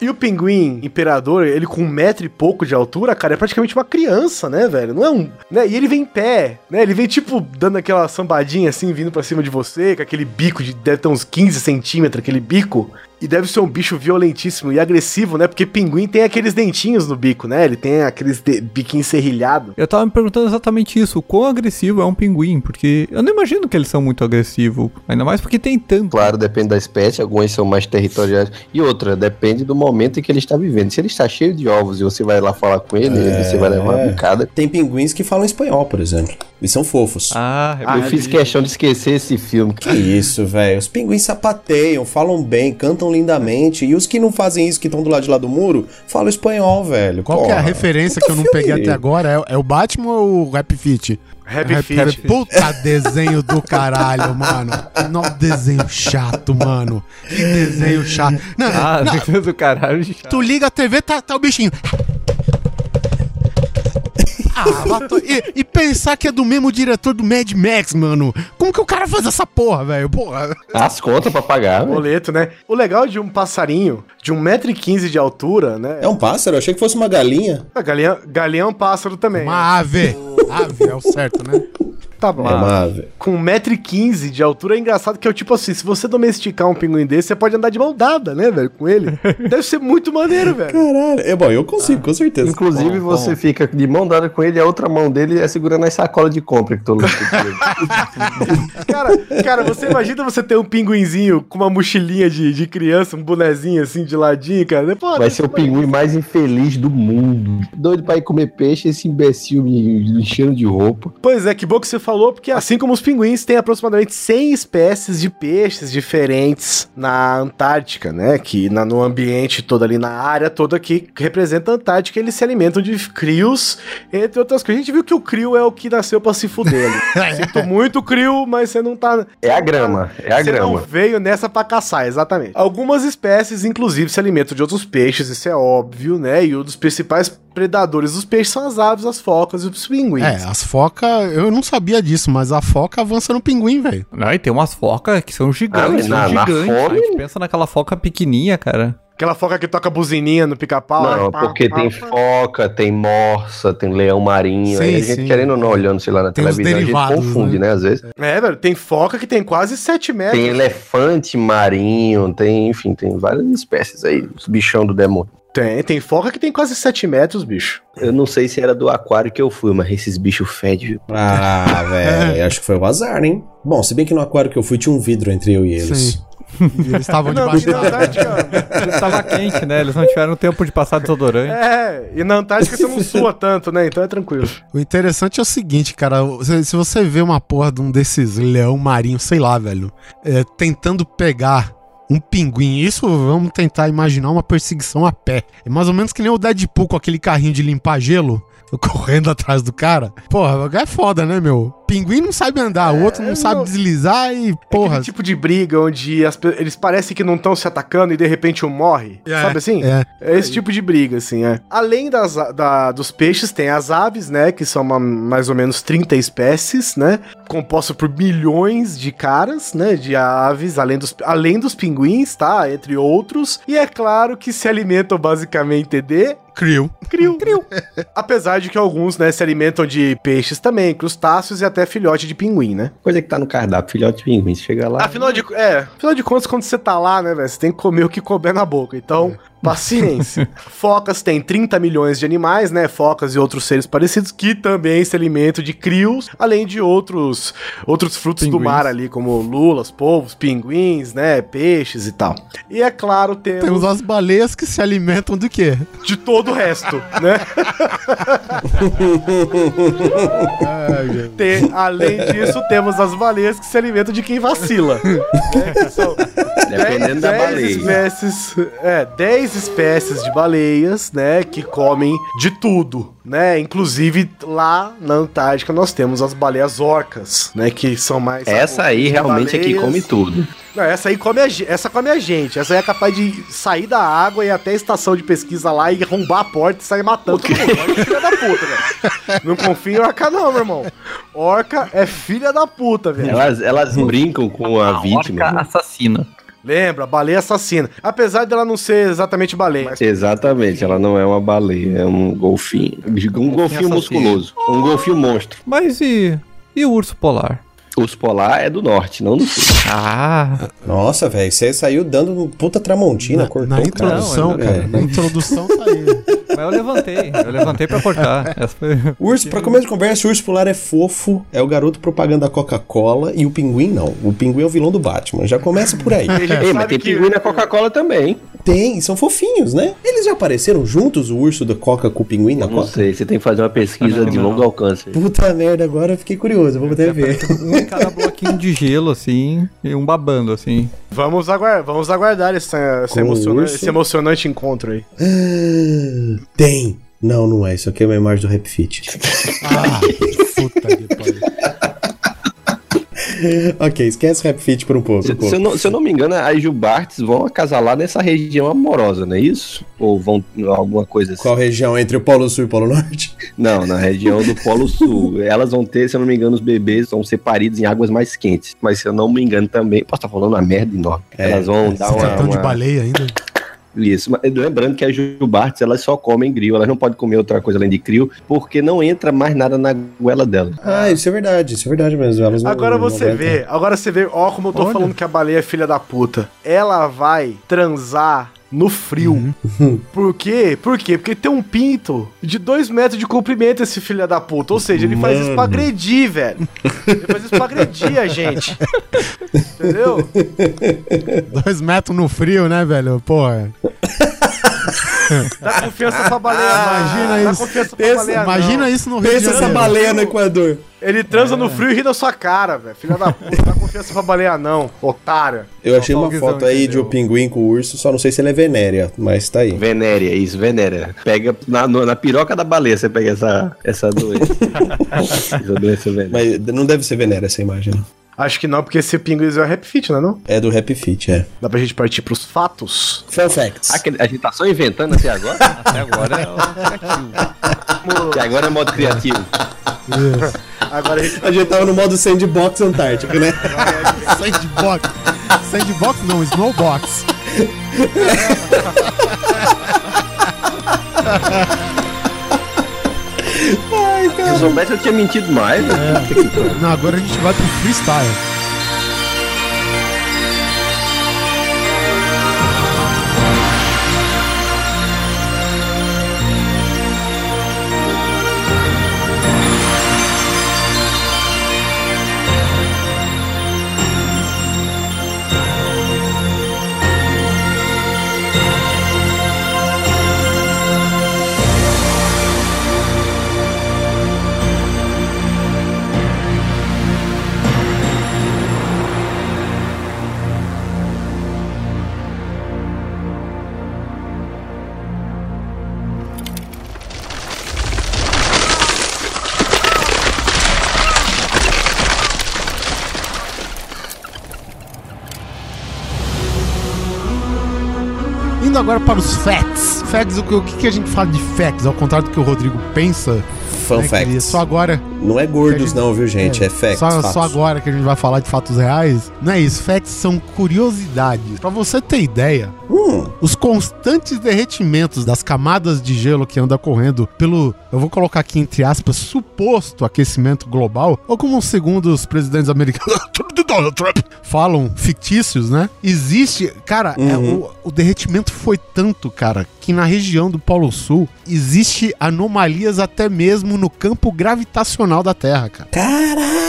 E o pinguim imperador, ele com um metro e pouco de altura, cara, é praticamente uma criança, né, velho? Não é um. Né? E ele vem em pé, né? Ele vem, tipo, dando aquela sambadinha assim, vindo pra cima de você, com aquele bico de. Deve ter uns 15 centímetros, aquele bico. E deve ser um bicho violentíssimo e agressivo, né? Porque pinguim tem aqueles dentinhos no bico, né? Ele tem aqueles de- biquinho serrilhado. Eu tava me perguntando exatamente isso, o quão agressivo é um pinguim, porque eu não imagino que eles são muito agressivos, ainda mais porque tem tanto. Claro, depende da espécie, algumas são mais territoriais. E outra, depende do momento em que ele está vivendo. Se ele está cheio de ovos e você vai lá falar com ele, você vai levar uma bicada. Tem pinguins que falam espanhol, por exemplo. E são fofos. Ah, é Ah, Eu fiz questão de esquecer esse filme. Que isso, velho. Os pinguins sapateiam, falam bem, cantam lindamente. E os que não fazem isso, que estão do lado de lá do muro, falam espanhol, velho. Qual que é a Porra. referência Puta que eu não filme. peguei até agora? É, é o Batman ou o Rap Fit? Happy Rap- Feet. Puta desenho do caralho, mano. Não, desenho chato, mano. Que desenho chato. Não, Ah, não, do caralho. tu liga a TV, tá, tá o bichinho. Ah, matou- e, e pensar que é do mesmo diretor do Mad Max, mano. Como que o cara faz essa porra, velho? Porra. As contas pra pagar, velho. Boleto, né? O legal de um passarinho de 1,15m de altura, né? É um pássaro? Eu achei que fosse uma galinha. A galinha, galinha é um pássaro também. Uma ave. Ave é o certo, né? Tá bom. É uma ave. Com 1,15m de altura é engraçado que é o tipo assim: se você domesticar um pinguim desse, você pode andar de mão dada, né, velho? Com ele. Deve ser muito maneiro, velho. Caralho. É bom, eu consigo, com certeza. Inclusive, Bom, você fica de mão dada com ele e a outra mão dele é segurando as sacolas de compra que todo mundo Cara, cara, você imagina você ter um pinguinzinho com uma mochilinha de, de criança, um bonezinho assim de ladinho, cara. Pô, Vai ser o pinguim mais infeliz do mundo. Doido pra ir comer peixe, esse imbecil me enchendo de roupa. Pois é, que bom que você falou, porque assim como os pinguins, tem aproximadamente 100 espécies de peixes diferentes na Antártica, né? Que na, no ambiente todo ali, na área toda que representa a Antártica, eles se alimentam de crios, entre outras coisas. A gente viu que o crio é o que nasceu pra se fuder ali. Sinto muito crio, mas você não tá... É a grama, é a Você não grama. veio nessa pra caçar, exatamente. Algumas espécies, inclusive, se alimentam de outros peixes, isso é óbvio, né? E um dos principais predadores dos peixes são as aves, as focas e os pinguins. É, as focas, eu não sabia disso, mas a foca avança no pinguim, velho. Não, e tem umas focas que são Ah, gigantes, mas são na- na gigantes. fome- A gente pensa naquela foca pequenininha, cara. Aquela foca que toca buzininha no pica-pau. Não, né? porque tem foca, tem morsa, tem leão marinho. Sim, aí a gente sim. querendo ou não, olhando, sei lá, na Tem televisão, a gente confunde, né? né? Às vezes. É, velho, tem foca que tem quase 7 metros. Tem elefante marinho, tem, enfim, tem várias espécies aí, os bichão do demônio. Tem, tem foca que tem quase 7 metros, bicho. Eu não sei se era do aquário que eu fui, mas esses bichos fedem, viu? Ah, velho, acho que foi o azar, hein? Bom, se bem que no aquário que eu fui tinha um vidro entre eu e eles. Sim. E eles estavam Não, debaixo na da... Antártica. Tava quente, né? Eles não tiveram tempo de passar desodorante. É, e na Antártica você não sua tanto, né? Então é tranquilo. O interessante é o seguinte, cara, se, se você vê uma porra de um desses leão marinho, sei lá, velho, é, tentando pegar um pinguim, isso vamos tentar imaginar uma perseguição a pé. É mais ou menos que nem o Deadpool com aquele carrinho de limpar gelo, correndo atrás do cara. Porra, é foda, né, meu? Pinguim não sabe andar, o outro não É, sabe deslizar e, porra... Aquele tipo de briga onde as eles parecem que não estão se atacando e de repente um morre. É, sabe assim? é. É esse tipo de briga, assim, é. Além das, da- dos peixes, tem as aves, né? Que são uma- mais ou menos 30 espécies, né? Composta por milhões de caras, né? De aves, além dos, além dos pinguins, tá? Entre outros. E é claro que se alimentam basicamente de Crio. Crio. Crio. Apesar de que alguns, né, se alimentam de peixes também, crustáceos e até filhote de pinguim, né? Coisa que tá no cardápio, filhote de pinguim. Você chega lá. Afinal de, é, afinal de contas, quando você tá lá, né, velho, você tem que comer o que couber na boca. Então, paciência. Focas tem 30 milhões de animais, né? Focas e outros seres parecidos que também se alimentam de crios, além de outros outros frutos do Pinguins. mar ali, como lulas, polvos, pinguins, né? Peixes e tal. E é claro, temos, Temos as baleias que se alimentam do quê? de todo o resto, né? Tem- além disso, temos as baleias que se alimentam de quem vacila. né? Dependendo da 10 baleia. espécies, é, 10 espécies de baleias, né, que comem de tudo, né? Inclusive lá na Antártica nós temos as baleias orcas, né, que são mais Essa aí realmente é que baleias. come tudo. Não, essa aí come a, essa come a gente. Essa aí é capaz de sair da água e ir até a estação de pesquisa lá e arrombar a porta e sair matando todo mundo. Orca é filha da puta, velho. Não confia em orca não, meu irmão. Orca é filha da puta, velho. Elas, elas brincam com a, vítima. orca assassina. Lembra, baleia assassina. Apesar dela não ser exatamente baleia. Mas Exatamente, ela não é uma baleia, é um golfinho. Um golfinho assassino. musculoso. Um golfinho monstro. Mas e, e o urso polar? O urso polar é do norte, não do sul. Ah, Nossa, velho, você saiu dando um puta tramontina, Na, cortou na o cara. introdução, Não, cara. é. Na introdução aí. mas eu levantei. Eu levantei pra cortar. Foi... Urso, pra começo de conversa, o urso polar é fofo, é o garoto propaganda da Coca-Cola e o pinguim não. O pinguim é o vilão do Batman. Já começa por aí. Ei, mas tem que- pinguim na Coca-Cola também. Tem, são fofinhos, né? Eles já apareceram juntos, o urso da Coca com o pinguim na Não Coca? sei, você tem que fazer uma pesquisa de longo alcance. Puta merda, agora eu fiquei curioso, vamos até ver. Um cada bloquinho de gelo, assim, e um babando, assim. Vamos, aguardar, vamos aguardar Com o emocionante, esse emocionante encontro aí. Tem. Não, não é. Isso aqui é uma imagem do Rap Fit. Ah, puta que pariu. ok, esquece Rap Fit por um pouco. Se, um pouco. se eu não, se eu não me engano, as Jubartes vão acasalar nessa região amorosa, não é isso? Ou vão alguma coisa assim? Qual região entre o Polo Sul e o Polo Norte? Não, na região do Polo Sul. Elas vão ter, se eu não me engano, os bebês vão ser paridos em águas mais quentes. Mas se eu não me engano também, posso estar falando uma merda enorme. É, Elas vão dar Esse uma, cartão de uma- baleia ainda. Isso, mas lembrando que as jubartes, elas só comem grill, elas não podem comer outra coisa além de crio, porque não entra mais nada na goela dela. Ah, isso é verdade, isso é verdade mesmo. Elas não- Agora não você aguentam. vê, agora você vê, ó como eu tô Olha. falando que a baleia é filha da puta. Ela vai transar no frio. Por quê? Por quê? Porque tem um pinto de dois metros de comprimento esse filho da puta. Ou seja, ele faz isso pra agredir, velho. Ele faz isso pra agredir a gente. Entendeu? Dois metros no frio, né, velho? Porra. Dá confiança pra baleia, não. Imagina Dá isso. confiança pra Pensa- baleia, imagina não. isso no Rio de Pensa essa Janeiro. baleia no Equador. Ele transa no frio e ri da sua cara, velho. Filha da puta, dá confiança pra baleia, não. Otária. Eu achei uma Guizão foto aí de entendeu. um pinguim com o urso, só não sei se ele é venérea, mas tá aí. Venéria, isso, venéria. Pega na, no- na piroca da baleia, você pega essa, essa doença. essa doença venérea. Mas não deve ser venérea essa imagem, não. Acho que não, porque esse pinguim é o rap fit, não é não? É do Rap Fit, é. Dá pra gente partir pros fatos? Fun facts. A gente tá só inventando até agora? Até agora é o que agora é modo criativo. Agora a gente A gente tava no modo sandbox antártico, né? Sandbox. Sandbox não, snowbox. Se eu soubesse, eu tinha mentido mais. né? Não, agora a gente vai pro freestyle. Os facts. Facts, o que, o que a gente fala de facts? Ao contrário do que o Rodrigo pensa. Fun né, queria- facts. Só agora. Não é gordos, gente- não, viu, gente? É, facts. Só, só agora que a gente vai falar de fatos reais. Não é isso. Facts são curiosidades. Pra você ter ideia, Os constantes derretimentos das camadas de gelo que anda correndo pelo, eu vou colocar aqui entre aspas, suposto aquecimento global, ou como segundo os presidentes americanos Donald Trump falam, fictícios, né? Existe, cara, é, Uhum. o, o derretimento foi tanto, cara, que na região do Polo Sul existe anomalias até mesmo no campo gravitacional da Terra, cara. Caralho!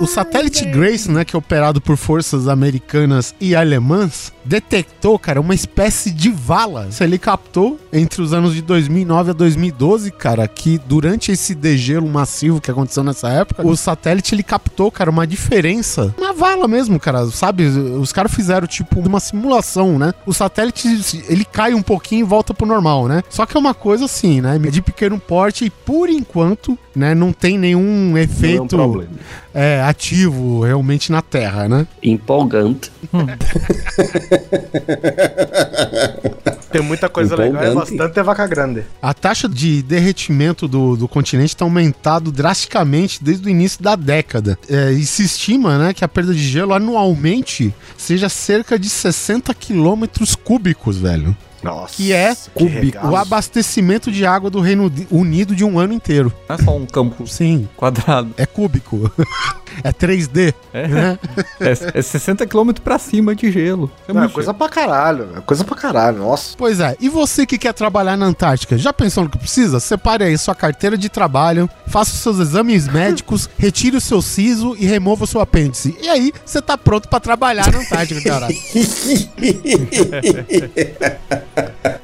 O, o satélite Grace, né, que é operado por forças americanas e alemãs, detectou, cara, uma espécie de vala. Ele captou entre os anos de 2009 a 2012, cara, que durante esse degelo massivo que aconteceu nessa época, o satélite ele captou, cara, uma diferença. Uma vala mesmo, cara, sabe? Os caras fizeram tipo uma simulação, né? O satélite ele cai um pouquinho e volta pro normal, né? Só que é uma coisa assim, né? De pequeno porte e por enquanto, né, não tem nenhum Não é um efeito é, ativo realmente na Terra, né? Empolgante. Tem muita coisa legal, é Empolgante. bastante é vaca grande. A taxa de derretimento do, do continente está aumentado drasticamente desde o início da década. É, e se estima né, que a perda de gelo anualmente seja cerca de 60 quilômetros cúbicos, velho. Nossa. Que é regaço. o abastecimento de água do Reino Unido de um ano inteiro. Não é só um campo Sim, quadrado. é cúbico. é 3D. É, Né? é, é 60 km pra cima de gelo. É Não, é coisa pra caralho. É coisa pra caralho. Nossa. Pois é, e você que quer trabalhar na Antártica, já pensou no que precisa? Separe aí sua carteira de trabalho, faça os seus exames médicos, retire o seu siso e remova o seu apêndice. E aí, você tá pronto pra trabalhar na Antártica, cara.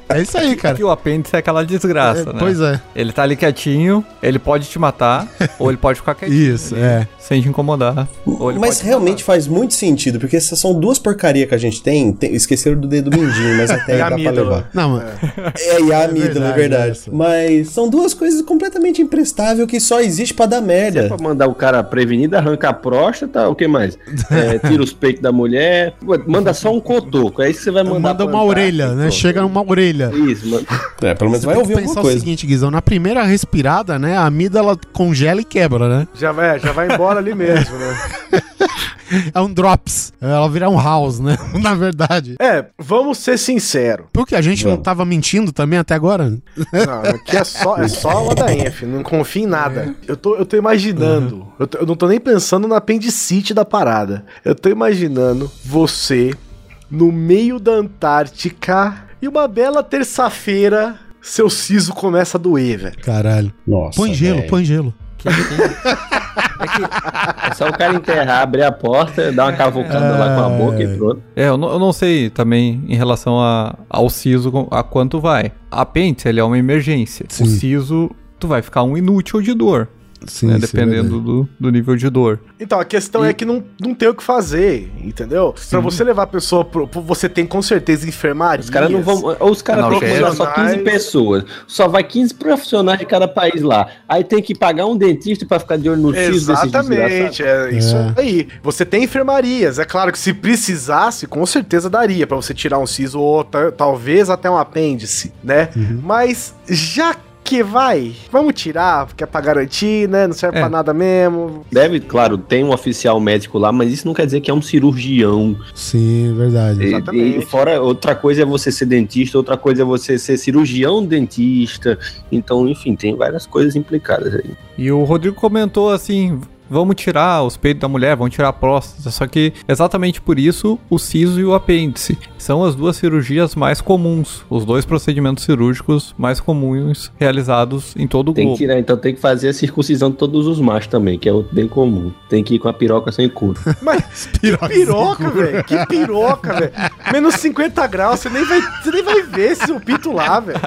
É isso aí, cara. Que o apêndice é aquela desgraça, É, né? Pois é. Ele tá ali quietinho, ele pode te matar, ou ele pode ficar quietinho. Isso, ali, é. Sem te incomodar. Mas realmente faz muito sentido, porque essas são duas porcarias que a gente tem. tem esqueceram do dedo mindinho, mas até a dá pra levar. Não, mas- É, e a amígdala, é verdade, verdade. essa. Mas são duas coisas completamente imprestáveis que só existe pra dar Se é merda. pra mandar o cara prevenido, arranca a próstata, o que mais? É, tira os peitos da mulher, manda só um cotoco, é isso que você vai mandar. manda uma orelha, né? Chega numa orelha. Isso, mano. É, pelo menos Você vai ouvir pensar alguma o coisa. seguinte, Guizão, na primeira respirada, né, a amígdala congela e quebra, né? Já vai, já vai embora ali mesmo, né? É um drops. Ela vira um house, né? Na verdade. É, vamos ser sinceros. Porque a gente não Vamos. tava mentindo também até agora? Não, aqui é só, é só a ladainha, filho. Não confia em nada. Eu tô, eu tô imaginando. Eu, tô- eu não tô nem pensando na apendicite da parada. Eu tô imaginando você no meio da Antártica e uma bela terça-feira. Seu siso começa a doer, velho. Caralho. Nossa. Põe gelo, velho. põe gelo. É só o cara enterrar, abrir a porta, dar uma cavucada lá com a boca e pronto. É, eu não, eu não sei também em relação a, ao siso com- a quanto vai. A apêndice, ele é uma emergência. Sim. O siso, tu vai ficar um inútil de dor, Sim, né? sim, Dependendo do, do nível de dor. Então, a questão é que não, não tem o que fazer, entendeu? Pra você levar a pessoa pro. pro- Você tem com certeza enfermaria. Os caras não vão. Ou os caras profissionais- só 15 pessoas. Só vai 15 profissionais de cada país lá. Aí tem que pagar um dentista pra ficar de olho no desses Exatamente, é isso É. aí. Você tem enfermarias, é claro que se precisasse, com certeza daria pra você tirar um siso ou ta- talvez até um apêndice, né? Uhum. Mas já que vai, vamos tirar, porque é pra garantir, né? Não serve É. pra nada mesmo. Deve, claro, tem um oficial médico lá, mas isso não quer dizer que é um cirurgião. Sim, verdade. E- Exatamente. E, fora, outra coisa é você ser dentista, outra coisa é você ser cirurgião dentista. Então, enfim, tem várias coisas implicadas aí. E o Rodrigo comentou assim: vamos tirar os peitos da mulher, vamos tirar a próstata. Só que exatamente por isso, o siso e o apêndice são as duas cirurgias mais comuns, os dois procedimentos cirúrgicos mais comuns realizados em todo o Tem que globo. tirar, então tem que fazer a circuncisão de todos os machos também, que é outro bem comum. Tem que ir com a piroca sem couro. Mas Piroca piroca, velho. Que piroca, velho. Menos 50 graus, você nem vai, você nem vai ver seu pinto lá, velho.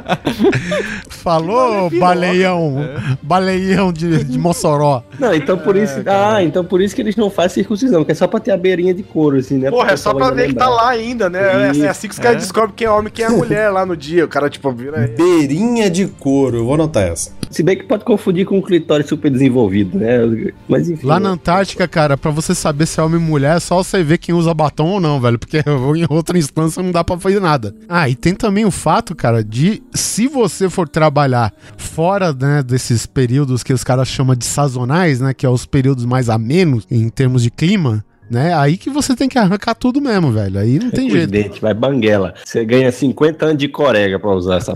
Falou, baleião. Baleião de, de Mossoró. Não, então por isso. Ah, então por isso que eles não fazem circuncisão, que é só pra ter a beirinha de couro, assim, né? Porra, é só pra ver que tá lembrar. lá ainda, né? É, é assim que os caras descobrem quem é homem e quem é mulher lá no dia. O cara, tipo, vira aí. Beirinha de couro, eu vou anotar essa. Se bem que pode confundir com um clitóris super desenvolvido, né? Mas enfim. Lá né? na Antártica, cara, pra você saber se é homem ou mulher, é só você ver quem usa batom ou não, velho. Porque em outra instância não dá pra fazer nada. Ah, e tem também o fato, cara, de se você for trabalhar fora, né, desses períodos que os caras chamam de sazonais, né? Que é os períodos mais amenos em termos de clima. Né? Aí que você tem que arrancar tudo mesmo, velho. Aí não tem Os jeito. dentes, vai banguela. Você ganha 50 anos de corega pra usar essa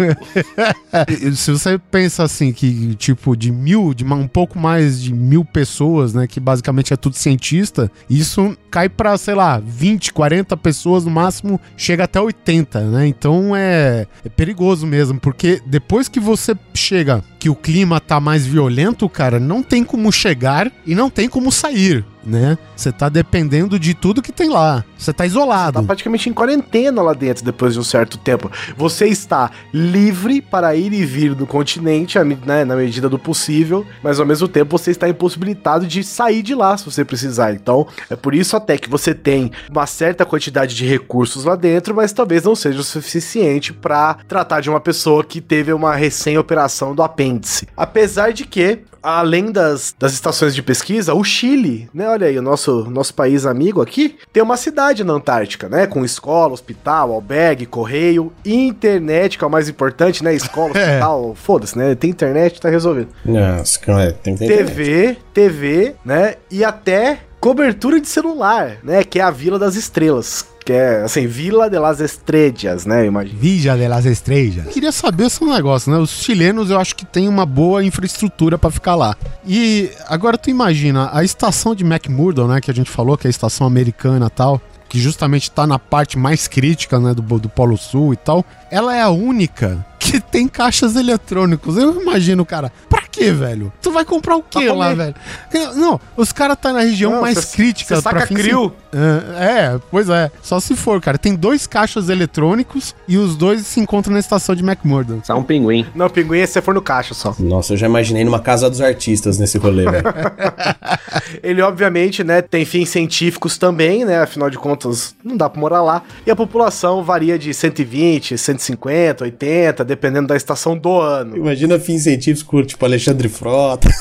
Se você pensa assim, que tipo, de mil, de um pouco mais de mil pessoas, né? Que basicamente é tudo cientista, isso cai pra, sei lá, 20, 40 pessoas no máximo, chega até 80, né? Então é, é perigoso mesmo, porque depois que você chega que o clima tá mais violento, cara, não tem como chegar e não tem como sair, né? Você tá dependendo de tudo que tem lá. Você tá isolado. Tá praticamente em quarentena lá dentro depois de um certo tempo. Você está livre para ir e vir do continente, né, na medida do possível, mas ao mesmo tempo você está impossibilitado de sair de lá se você precisar. Então, é por isso até que você tem uma certa quantidade de recursos lá dentro, mas talvez não seja o suficiente para tratar de uma pessoa que teve uma recém-operação do apêndice. Apesar de que além das, das estações de pesquisa, o Chile, né? Olha aí, o nosso, nosso país amigo aqui, tem uma cidade na Antártica, né? Com escola, hospital, albergue, correio, internet, que é o mais importante, né? Escola, É. hospital, foda-se, né? Tem internet, tá resolvido. Nossa, tem que ter internet. TV, TV, né? E até cobertura de celular, né? Que é a Vila das Estrelas. Que é, assim, Vila de las Estrellas, né? Eu imagino. Vija de las Estrelas. Queria saber esse negócio, né? Os chilenos eu acho que tem uma boa infraestrutura pra ficar lá. E agora tu imagina, a estação de McMurdo, né? Que a gente falou, que é a estação americana tal, que justamente tá na parte mais crítica, né? Do, do Polo Sul e tal. Ela é a única que tem caixas eletrônicos. Eu imagino, cara, pra quê, velho? Tu vai comprar o quê Pra lá, comer. velho? Não, os caras tá na região Não, mais cê- crítica cê saca crio? é, é, pois é. Só se for, cara. Tem dois caixas eletrônicos e os dois se encontram na estação de McMurdo. Só um pinguim. Não, pinguim é se você for no caixa só. Nossa, eu já imaginei numa casa dos artistas nesse rolê, velho. Ele, obviamente, né, tem fins científicos também, né? Afinal de contas, não dá pra morar lá. E a população varia de 120, 150, 80, dependendo da estação do ano. Imagina fins científicos, tipo Alexandre Frota.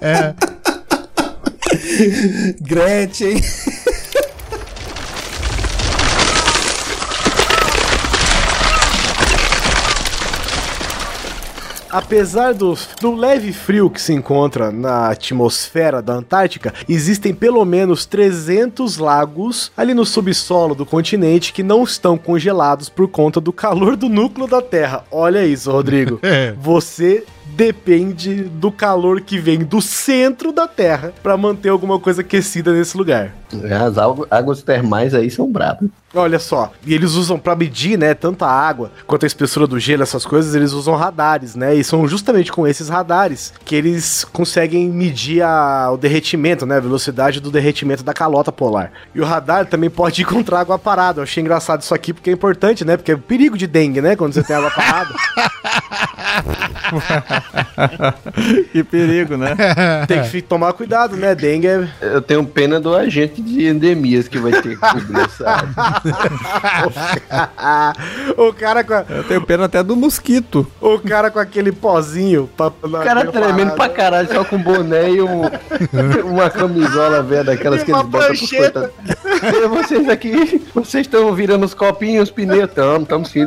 É. Gretchen. Apesar do, do leve frio que se encontra na atmosfera da Antártica, existem pelo menos 300 lagos ali no subsolo do continente que não estão congelados por conta do calor do núcleo da Terra. Olha isso, Rodrigo. É. Você depende do calor que vem do centro da Terra para manter alguma coisa aquecida nesse lugar. As águ- águas termais aí são bravas. Olha só, e eles usam pra medir, né, tanto a água quanto a espessura do gelo, essas coisas, eles usam radares, né? E são justamente com esses radares que eles conseguem medir a- o derretimento, né, a velocidade do derretimento da calota polar. E o radar também pode encontrar água parada. Eu achei engraçado isso aqui porque é importante, né? Porque é perigo de dengue, né, quando você tem água parada. que perigo, né? tem que tomar cuidado, né? Dengue é Eu tenho pena do agente de endemias que vai ter que cobrir essa água. o cara com a- Eu tenho pena até do mosquito. o cara com aquele pozinho pra, O cara tremendo pra caralho, só com boné e um- uma camisola velha daquelas E que eles botam pros coitados. E vocês aqui, vocês estão virando os copinhos, os pneus. Tamo, tamo sim.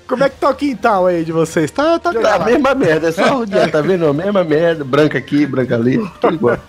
Como é que tá o quintal aí de vocês? Tá, tá, Tá a mesma merda, é só rodear, tá vendo? A mesma merda, branca aqui, branca ali, tudo igual.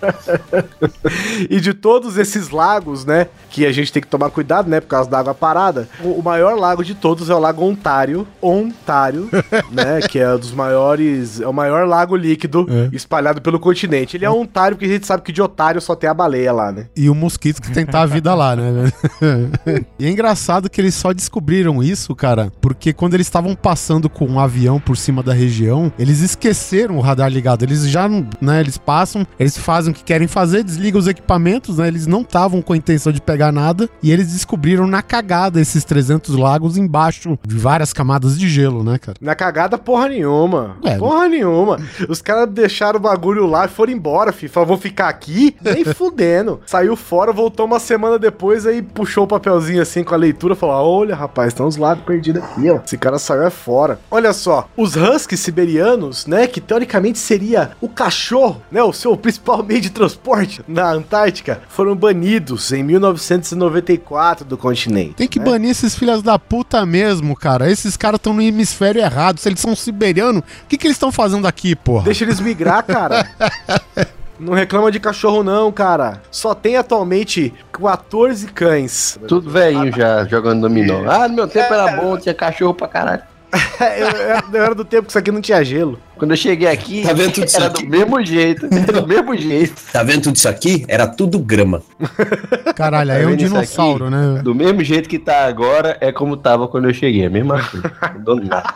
E de todos esses lagos, né, que a gente tem que tomar cuidado, né, por causa da água parada, o, o maior lago de todos é o Lago Ontário, Ontário, né, que é um dos maiores, é o maior lago líquido espalhado pelo continente. Ele é Ontário porque a gente sabe que de otário só tem a baleia lá, né? E o mosquito que tentar a vida lá, né? velho? e é engraçado que eles só descobriram isso, cara, porque quando eles estavam passando com um avião por cima da região, eles esqueceram o radar ligado. Eles já, não- né, eles passam, eles fazem o que querem fazer, desligam os equipamentos, né? Eles não estavam com a intenção de pegar nada e eles descobriram na cagada esses 300 lagos embaixo de várias camadas de gelo, né, cara? Na cagada, porra nenhuma. É. Porra nenhuma. Os caras deixaram o bagulho lá e foram embora, fi. Falaram, vou ficar aqui? Nem fudendo. Saiu fora, voltou uma semana depois, aí puxou o papelzinho assim com a leitura, falou: olha, rapaz, estão os lagos perdidos aqui, ó. Esse cara saiu é fora. Olha só, os huskies siberianos, né, que teoricamente seria o cachorro, né, o seu principal meio de transporte na Antártica, foram banidos em 1994 do continente. Tem que né? banir esses filhos da puta mesmo, cara. Esses caras estão no hemisfério errado. Se eles são siberianos, o que, que eles estão fazendo aqui, porra? Deixa eles migrar, cara. Não reclama de cachorro, não, cara. Só tem atualmente 14 cães. Tudo velhinho já jogando dominó. Ah, no meu tempo era bom, tinha cachorro pra caralho. eu, eu- eu era do tempo que isso aqui não tinha gelo. Quando eu cheguei aqui, Tá vendo tudo isso era aqui? do mesmo jeito. Era do mesmo jeito. Tá vendo tudo isso aqui? Era tudo grama. Caralho, aí é Tá um dinossauro, aqui? né? Do mesmo jeito que tá agora, é como tava quando eu cheguei. A mesma coisa. Não mudou nada.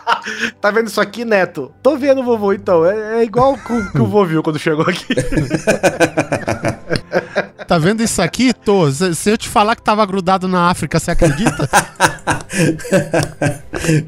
Tá vendo isso aqui, Neto? Tô vendo o vovô, então. É, é igual que o que o vô viu quando chegou aqui. Tá vendo isso aqui, Tô? Se eu te falar que tava grudado na África, você acredita?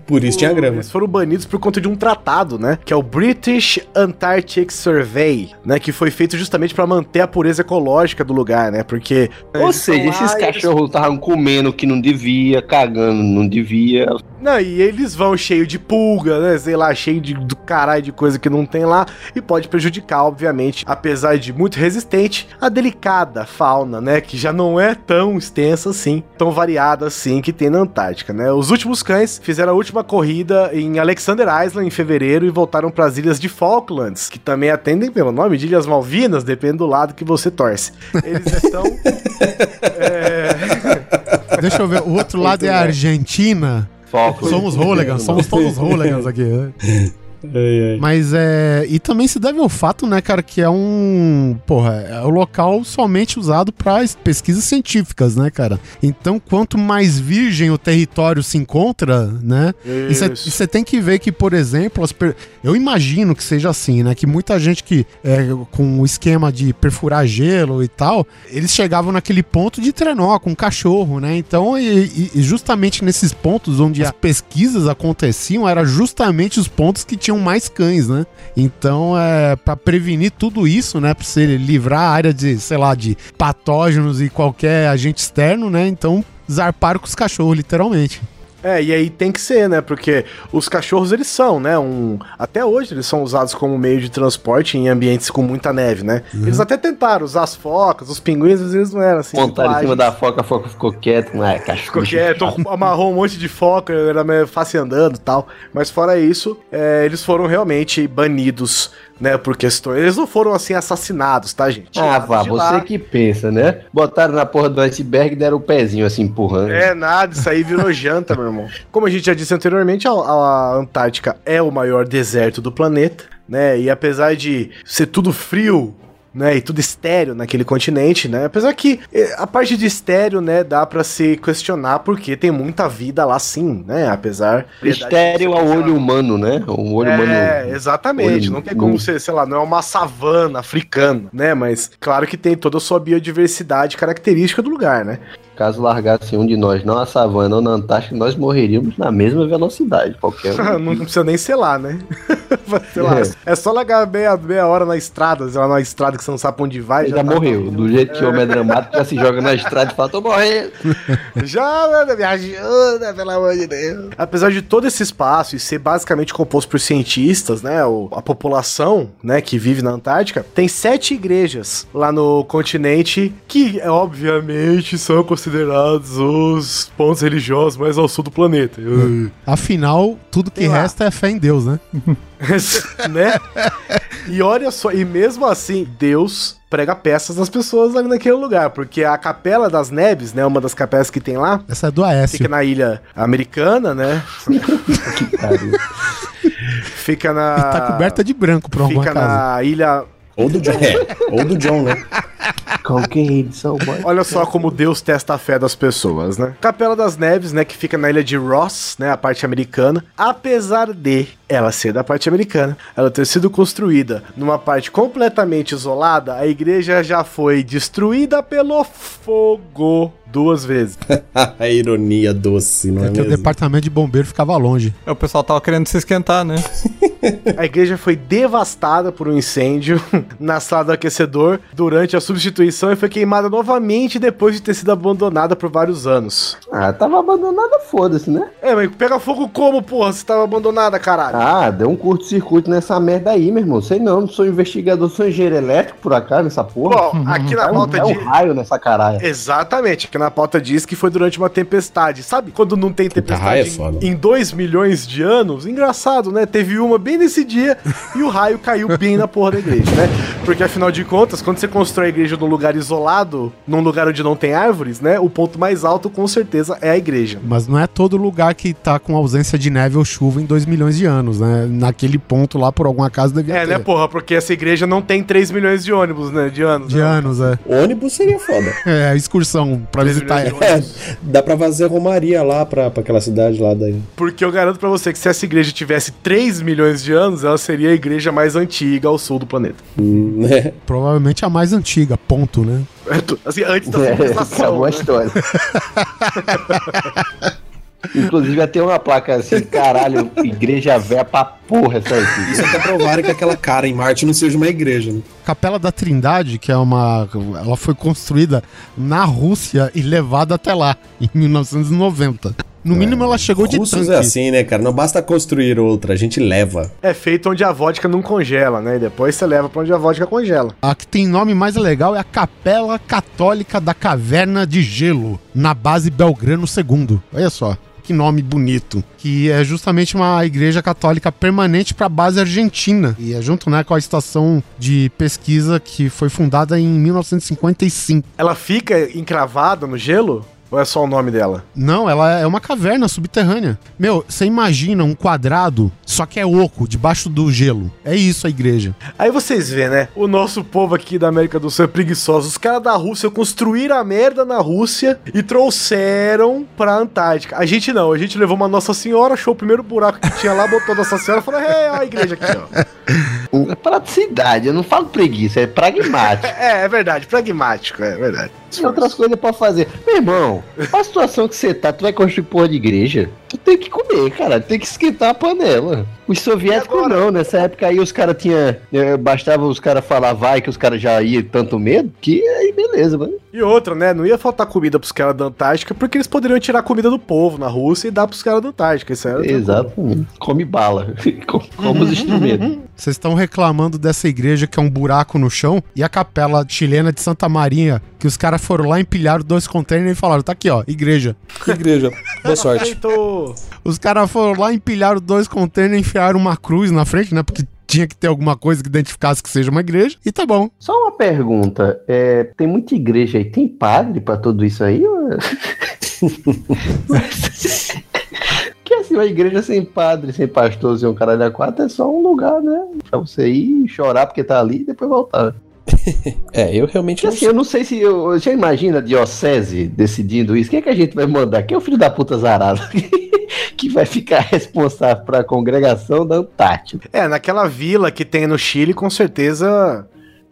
Por isso tinha grama. Eles foram banidos por conta de um tratado, né? Que é o British Antarctic Survey, né? Que foi feito justamente pra manter a pureza ecológica do lugar, né? Porque. Ou seja, esses cachorros estavam comendo o que não devia, cagando não devia. Não, e eles vão cheio de pulga, né? Sei lá, cheio de, do caralho de coisa que não tem lá. E pode prejudicar, obviamente, apesar de muito resistente, a delicada fauna, né? Que já não é tão extensa assim, tão variada assim que tem na Antártica, né? Os últimos cães fizeram a última corrida em Alexander Island em fevereiro e voltaram para as ilhas de Falklands, que também atendem pelo nome de Ilhas Malvinas, depende do lado que você torce. Eles estão. é, Deixa eu ver. O outro lado é a Argentina. Foco. Somos hooligans, somos todos hooligans aqui. né? Mas é. E também se deve ao fato, né, cara, que é um. Porra, é o local somente usado para pesquisas científicas, né, cara? Então, quanto mais virgem o território se encontra, né? E Isso. você tem que ver que, por exemplo, per- eu imagino que seja assim, né? Que muita gente que, é, com o esquema de perfurar gelo e tal, eles chegavam naquele ponto de trenó com cachorro, né? Então, e, e- e justamente nesses pontos onde as pesquisas aconteciam, era justamente os pontos que tinham mais cães, né? Então, é, para prevenir tudo isso, né? Pra você livrar a área de, sei lá, de patógenos e qualquer agente externo, né? Então, zarparam com os cachorros, literalmente. É, e aí tem que ser, né? Porque os cachorros, eles são, né? Um... Até hoje eles são usados como meio de transporte em ambientes com muita neve, né? Eles até tentaram usar as focas, os pinguins, às vezes não eram assim. Montaram em cima da foca, a foca ficou quieta. Não é, Ficou cachorro. quieto, amarrou um monte de foca, era meio fácil andando e tal. Mas fora isso, é, eles foram realmente banidos, né? Por questões. Eles não foram assim assassinados, tá, gente? Ah, vá, você lá. que pensa, né? Botaram na porra do iceberg e deram o pezinho assim empurrando. É nada, isso aí virou janta, meu irmão. Como a gente já disse anteriormente, a, a Antártica é o maior deserto do planeta, né? E apesar de ser tudo frio, né, e tudo estéreo naquele continente, né? Apesar que eh, a parte de estéreo, né, dá pra se questionar porque tem muita vida lá sim, né? Apesar Estéreo ao olho humano, né? O olho humano. é, exatamente. olho não tem como ser, sei lá, não é uma savana africana, né? Mas claro que tem toda a sua biodiversidade característica do lugar, né? Caso largasse um de nós, não a savana ou na Antártica, nós morreríamos na mesma velocidade. Qualquer um. não precisa nem lá, né? sei lá, é. só largar meia, meia hora na estrada, sei lá, na estrada que você não sabe onde vai. já, tá- morreu. Do jeito que o homem é dramático, já se joga na estrada e fala: tô morrendo. Já, mano, me ajuda, pelo amor de Deus. Apesar de todo esse espaço e ser basicamente composto por cientistas, né? a população, né, que vive na Antártica, tem sete igrejas lá no continente que, obviamente, são considerados os pontos religiosos mais ao sul do planeta. Afinal, tudo que Sei lá. resta é fé em Deus, né? né? E olha só, e mesmo assim, Deus prega peças nas pessoas ali naquele lugar, porque a Capela das Neves, né, uma das capelas que tem lá, Essa é do Aécio. fica na ilha americana, né? Fica na Tá coberta de branco pra arrumar Fica casa. na ilha Ou do John. É, ou do John, né? Cocaine, so much. Olha só como Deus testa a fé das pessoas, né? Capela das Neves, né, que fica na ilha de Ross, né, a parte americana. Apesar de ela ser da parte americana, ela ter sido construída numa parte completamente isolada, a igreja já foi destruída pelo fogo duas vezes. a ironia doce, não é, É que o mesmo? departamento de bombeiro ficava longe. O pessoal tava querendo se esquentar, né? A igreja foi devastada por um incêndio na sala do aquecedor durante a substituição e foi queimada novamente depois de ter sido abandonada por vários anos. Ah, tava abandonada, foda-se, né? É, mas pega fogo como, porra? Você tava abandonada, caralho. Ah, deu um curto-circuito nessa merda aí, meu irmão. Sei não, não sou investigador, sou engenheiro elétrico por acaso nessa porra. Bom, aqui na é um, pauta é de. um raio nessa caralho. Exatamente, que na pauta diz que foi durante uma tempestade. Sabe quando não tem raio é tempestade foda. em 2 milhões de anos? Engraçado, né? Teve uma bem nesse dia e o raio caiu bem na porra da igreja, né? Porque afinal de contas, quando você constrói a igreja num lugar isolado, num lugar onde não tem árvores, né? O ponto mais alto com certeza é a igreja. Mas não é todo lugar que tá com ausência de neve ou chuva em 2 milhões de anos, né? Naquele ponto lá, por algum acaso, devia É, ter. né, porra? Porque essa igreja não tem 3 milhões de ônibus, né? De anos. De né? anos, é. Ônibus seria foda. É, a excursão pra visitar ela. de ônibus. É, dá pra fazer romaria lá pra, pra aquela cidade lá daí. Porque eu garanto pra você que se essa igreja tivesse 3 milhões de anos, ela seria a igreja mais antiga ao sul do planeta. Hum, né? Provavelmente a mais antiga, ponto, né? Assim, antes da É, civilização. acabou a né? história. Inclusive ter uma placa assim, caralho, igreja véia pra porra essa aqui. Isso até provar que aquela cara em Marte não seja uma igreja, né? Capela da Trindade, que é uma. Ela foi construída na Rússia e levada até lá, em 1990. No mínimo, ela chegou de Russos tanque. é assim, né, cara? Não basta construir outra, a gente leva. É feito onde a vodka não congela, né? E depois você leva pra onde a vodka congela. A que tem nome mais legal é a Capela Católica da Caverna de Gelo, na base Belgrano II. Olha só. Que nome bonito. Que é justamente uma igreja católica permanente para a base argentina. E é junto né, com a estação de pesquisa que foi fundada em 1955. Ela fica encravada no gelo? Ou é só o nome dela? Não, ela é uma caverna subterrânea. Meu, você imagina um quadrado, só que é oco, debaixo do gelo. É isso a igreja. Aí vocês vê, né? O nosso povo aqui da América do Sul é preguiçoso. Os caras da Rússia construíram a merda na Rússia e trouxeram pra Antártica. A gente não, a gente levou uma Nossa Senhora, achou o primeiro buraco que tinha lá, botou a Nossa Senhora e falou: é a igreja aqui, ó. É praticidade, eu não falo preguiça, é pragmático. É, é verdade, pragmático, é verdade. Tem outras coisas pra fazer. Meu irmão, a situação que você tá, tu vai construir porra de igreja, tu tem que comer, cara, tem que esquentar a panela. Os soviéticos não, nessa época aí os caras tinham. eh, Bastava os caras falar vai que os caras já iam tanto medo, que aí beleza, mano. E outra, né? Não ia faltar comida pros caras da Antártica, porque eles poderiam tirar a comida do povo na Rússia e dar pros caras da Antártica. Isso era Exatamente. Come bala. Come os instrumentos. Vocês estão reclamando dessa igreja que é um buraco no chão e a capela chilena de Santa Maria, que os caras foram lá, empilharam dois containers e falaram: tá aqui, ó, igreja. Igreja, boa sorte. Os caras foram lá, empilharam dois containers, enfiaram uma cruz na frente, né? Porque tinha que ter alguma coisa que identificasse que seja uma igreja, e tá bom. Só uma pergunta. é, tem muita igreja aí, tem padre pra tudo isso aí? é? que assim, uma igreja sem padre, sem pastor, sem um caralho a quatro é só um lugar, né? Pra você ir chorar porque tá ali e depois voltar. É, eu realmente não assim, eu não sei se. Eu, já imagina a diocese decidindo isso. Quem é que a gente vai mandar? Quem é o filho da puta zarado? que vai ficar responsável pra congregação da Antártida? É, naquela vila que tem no Chile, com certeza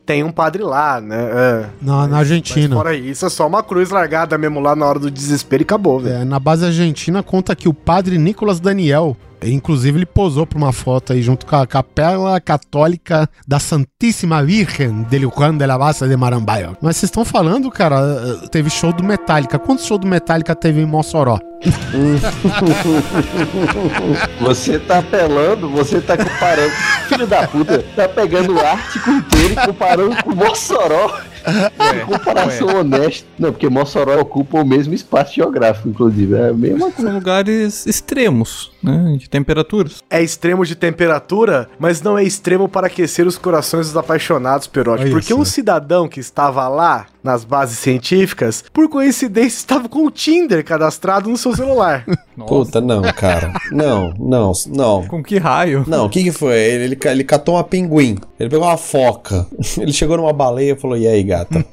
tem um padre lá, né? É. Na, na Mas Argentina. fora isso, é só uma cruz largada mesmo lá na hora do desespero e acabou, velho. É, na base argentina conta que o padre Nicolas Daniel, inclusive ele posou pra uma foto aí junto com a Capela Católica da Santíssima Virgem de Juan de la Base de Marambaio. Mas vocês estão falando, cara, eh, teve show do Metallica. Quantos shows do Metallica teve em Mossoró? Você tá apelando, você tá comparando. Filho da puta, tá pegando o Ártico inteiro e comparando com Mossoró. É, Comparação honesta. Não, porque Mossoró ocupa o mesmo espaço geográfico, inclusive. É a mesma coisa. São lugares extremos. Né, de temperaturas. É extremo de temperatura, mas não é extremo para aquecer os corações dos apaixonados, Perotti. Olha Porque só. um cidadão que estava lá nas bases científicas, por coincidência, estava com o Tinder cadastrado no seu celular. Puta, não, cara. Não, não, não. Com que raio? Não, o que que foi? Ele, ele, ele catou uma pinguim. Ele pegou uma foca. Ele chegou numa baleia e falou: E aí, gata?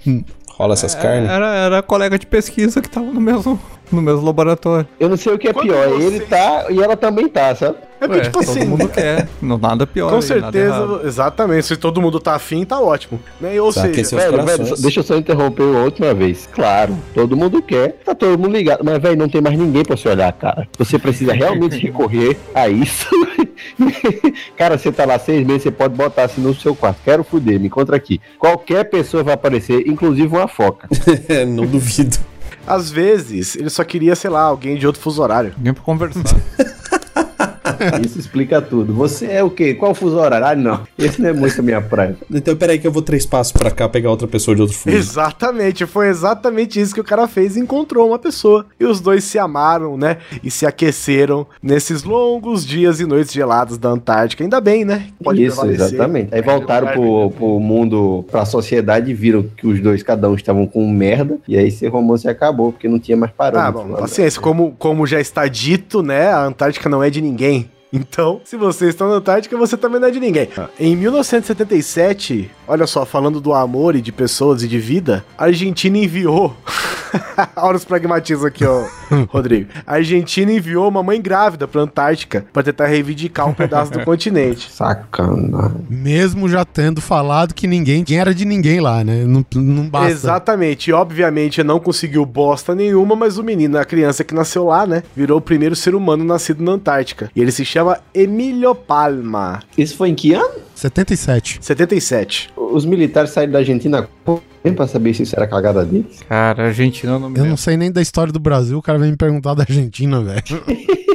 Rola essas carnes? Era, era colega de pesquisa que tava no mesmo, no mesmo laboratório. Eu não sei o que é Quando pior. você- Ele tá e ela também tá, sabe? É porque, Ué, tipo todo assim, mundo quer. Não, nada pior. com aí, certeza, exatamente. Se todo mundo tá afim, tá ótimo. Né? Ou Sabe seja, é Velho, velho, deixa eu só interromper uma última vez. Claro, todo mundo quer, tá todo mundo ligado. Mas, velho, não tem mais ninguém pra você olhar, cara. Você precisa realmente recorrer a isso. cara, você tá lá seis meses, você pode botar assim no seu quarto. Quero fuder, me encontra aqui. Qualquer pessoa vai aparecer, inclusive uma foca. não duvido. às vezes, ele só queria, sei lá, alguém de outro fuso horário. Ninguém pra conversar. Isso explica tudo. Você é o quê? Qual fuso horário? Ah, não. Esse não é muito a minha praia. Então, peraí que eu vou três passos pra cá pegar outra pessoa de outro fuso. Exatamente, foi exatamente isso que o cara fez e encontrou uma pessoa. E os dois se amaram, né? E se aqueceram nesses longos dias e noites geladas da Antártica. Ainda bem, né? Isso, prevalecer. exatamente. Aí É, voltaram lugar pro, pro mundo, pra sociedade e viram que os dois, cada um, estavam com merda. E aí esse romance acabou, porque não tinha mais Ah, parâmetro. bom, lá. paciência, como, como já está dito, né? A Antártica não é de ninguém. Então, se você está na Antártica, você também não é de ninguém. Em 1977, olha só, falando do amor e de pessoas e de vida, a Argentina enviou. olha os pragmatismos aqui, ó, Rodrigo. A Argentina enviou uma mãe grávida pra Antártica pra tentar reivindicar um pedaço do continente. Sacanagem. Mesmo já tendo falado que ninguém, ninguém era de ninguém lá, né? Não, não basta. Exatamente, e obviamente não conseguiu bosta nenhuma, mas o menino, a criança que nasceu lá, né, virou o primeiro ser humano nascido na Antártica. E ele se chama Emílio Palma, Isso foi em que ano? 77. 77. Os militares saíram da Argentina nem pra saber se isso era cagada deles. Cara, a Argentina não me Eu lembro. não sei nem da história do Brasil, o cara vem me perguntar da Argentina, velho.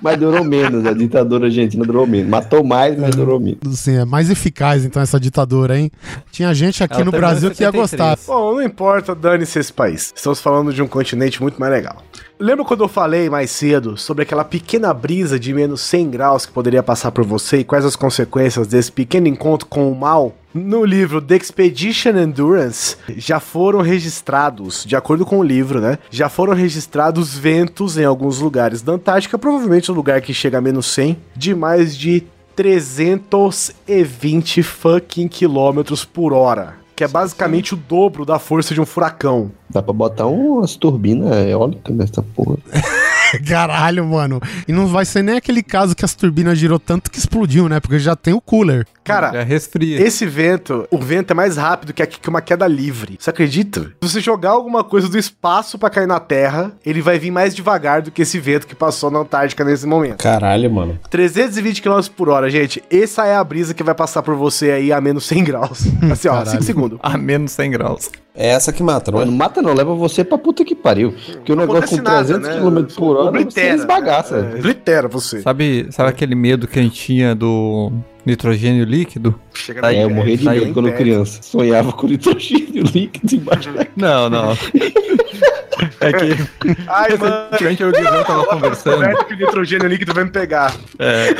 Mas durou menos, a ditadura argentina durou menos. Matou mais, mas durou menos. Assim, é mais eficaz, então, essa ditadura, hein? Tinha gente aqui Ela no Brasil que ia 73. gostar. Bom, não importa, dane-se esse país. Estamos falando de um continente muito mais legal. Lembra quando eu falei mais cedo sobre aquela pequena brisa de menos 100 graus que poderia passar por você e quais as consequências desse pequeno encontro com o mal? No livro The Expedition Endurance, já foram registrados, de acordo com o livro, né? Já foram registrados ventos em alguns lugares da Antártica, provavelmente um lugar que chega a menos 100, de mais de 320 fucking quilômetros por hora. Que é basicamente o dobro da força de um furacão. Dá pra botar umas turbinas eólicas nessa porra. Caralho, mano. E não vai ser nem aquele caso que as turbinas girou tanto que explodiu, né? Porque já tem o cooler. Cara, Já resfria. esse vento, o vento é mais rápido que, a- que uma queda livre. Você acredita? Se você jogar alguma coisa do espaço pra cair na Terra, ele vai vir mais devagar do que esse vento que passou na Antártica nesse momento. Caralho, mano. 320 km por hora, gente. Essa é a brisa que vai passar por você aí a menos 100 graus. Assim, ó, Caralho. 5 segundos. A menos 100 graus. É essa que mata, não Não é? mata não, leva você pra puta que pariu. Porque o negócio com 300 km por hora, você esbagaça. né? É, Oblitera você. Sabe, sabe aquele medo que a gente tinha do nitrogênio líquido? Chega É, eu morri de Tá medo quando criança. Sonhava com nitrogênio líquido embaixo da Não, não. é que Ai, mano. recentemente eu e o Guizão tava conversando. Certo que o nitrogênio líquido vai me pegar. É,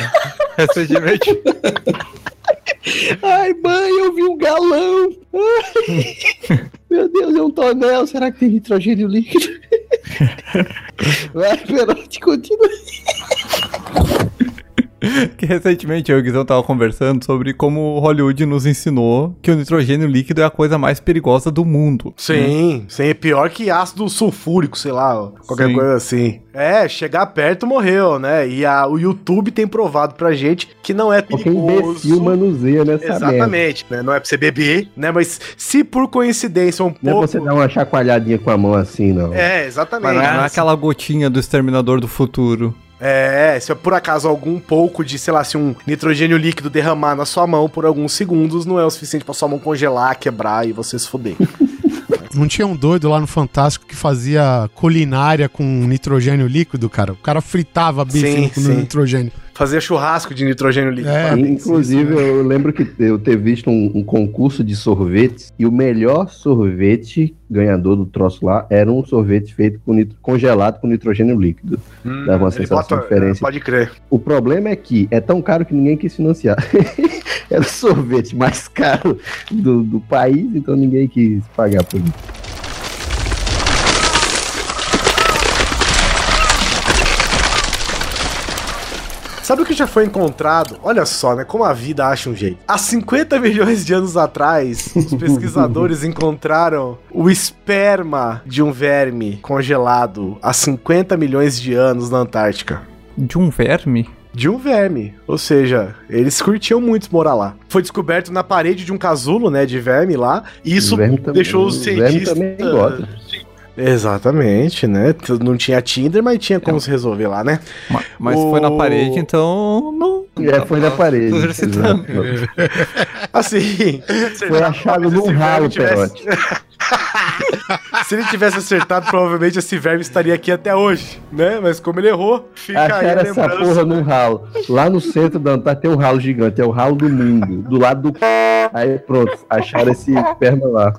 recentemente, Ai, mãe, eu vi um galão. Ai, Meu Deus, é um tonel. Será que tem nitrogênio líquido? Vai, Perote, continua. que recentemente eu e o Guizão tava conversando sobre como Hollywood nos ensinou que o nitrogênio líquido é a coisa mais perigosa do mundo. Sim, sim, é pior que ácido sulfúrico, sei lá, qualquer Sim. coisa assim. É, chegar perto morreu, né? E a- o YouTube tem provado pra gente que não é perigoso. imbecil manuseia nessa merda. Exatamente, né? Não é pra você beber, né? Mas se por coincidência um Não é pouco. você dar uma chacoalhadinha com a mão assim, não. É, exatamente. Mas não é aquela gotinha do exterminador do futuro. É, se por acaso algum pouco de, sei lá, se um nitrogênio líquido derramar na sua mão por alguns segundos, não é o suficiente pra sua mão congelar, quebrar e você se fuder. Não tinha um doido lá no Fantástico que fazia culinária com nitrogênio líquido, cara? O cara fritava bife Sim, com sim. nitrogênio. Fazia churrasco de nitrogênio líquido. É. Inclusive, eu lembro que eu ter visto um, um concurso de sorvetes e o melhor sorvete ganhador do troço lá era um sorvete feito com nitro- congelado com nitrogênio líquido. Hum, Dava uma sensação diferente. Pode crer. O problema é que é tão caro que ninguém quis financiar. era o sorvete mais caro do, do país, então ninguém quis pagar por isso. Sabe o que já foi encontrado? Olha só, né? Como a vida acha um jeito. Há 50 milhões de anos atrás, os pesquisadores encontraram o esperma de um verme congelado há 50 milhões de anos na Antártica. De um verme? De um verme. Ou seja, eles curtiam muito morar lá. Foi descoberto na parede de um casulo, né? De verme lá. E isso verme também- deixou os o verme cientistas. também gosta. Exatamente, né? Não tinha Tinder, mas tinha como se resolver lá, né? Ma- Mas O- foi na parede, então não. É, foi na parede. Assim. Foi achado num ralo, tivesse- Perote. Se ele tivesse acertado, provavelmente esse verme estaria aqui até hoje, né? Mas como ele errou, fica aí Acharam essa lembrança. porra num ralo. Lá no centro da Antártica tem um ralo gigante, é o ralo do mundo. Do lado do. Aí pronto, acharam esse esperma lá.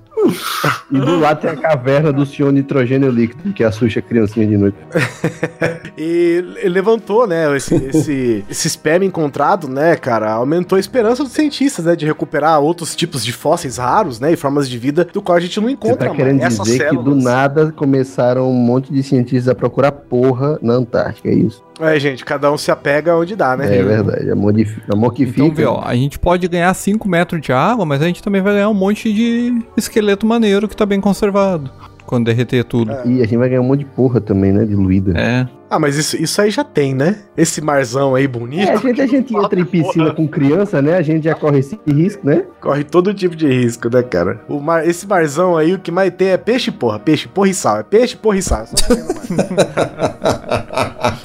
E do lado tem a caverna do senhor nitrogênio líquido, que assusta a criancinha de noite. E levantou, né? Esse, esse, esse esperma encontrado, né, cara, aumentou a esperança dos cientistas, né? De recuperar outros tipos de fósseis raros, né? E formas de vida do qual a gente não Você encontra tá querendo dizer que do nada começaram um monte de cientistas a procurar porra na Antártica, é isso? É, gente, cada um se apega onde dá, né? É verdade, amor, de, amor que Então, fica. vê, ó, a gente pode ganhar 5 metros de água, mas a gente também vai ganhar um monte de esqueleto maneiro que tá bem conservado. Quando derreter tudo. E a gente vai ganhar um monte de porra também, né? Diluída. É. Ah, mas isso, isso aí já tem, né? Esse marzão aí bonito. É, a gente, a gente entra em piscina com criança, né? A gente já corre esse risco, né? Corre todo tipo de risco, né, cara? O mar, esse marzão aí, o que mais tem é peixe, porra. Peixe, porra e sal. É peixe, porra e sal. Só tem no mar.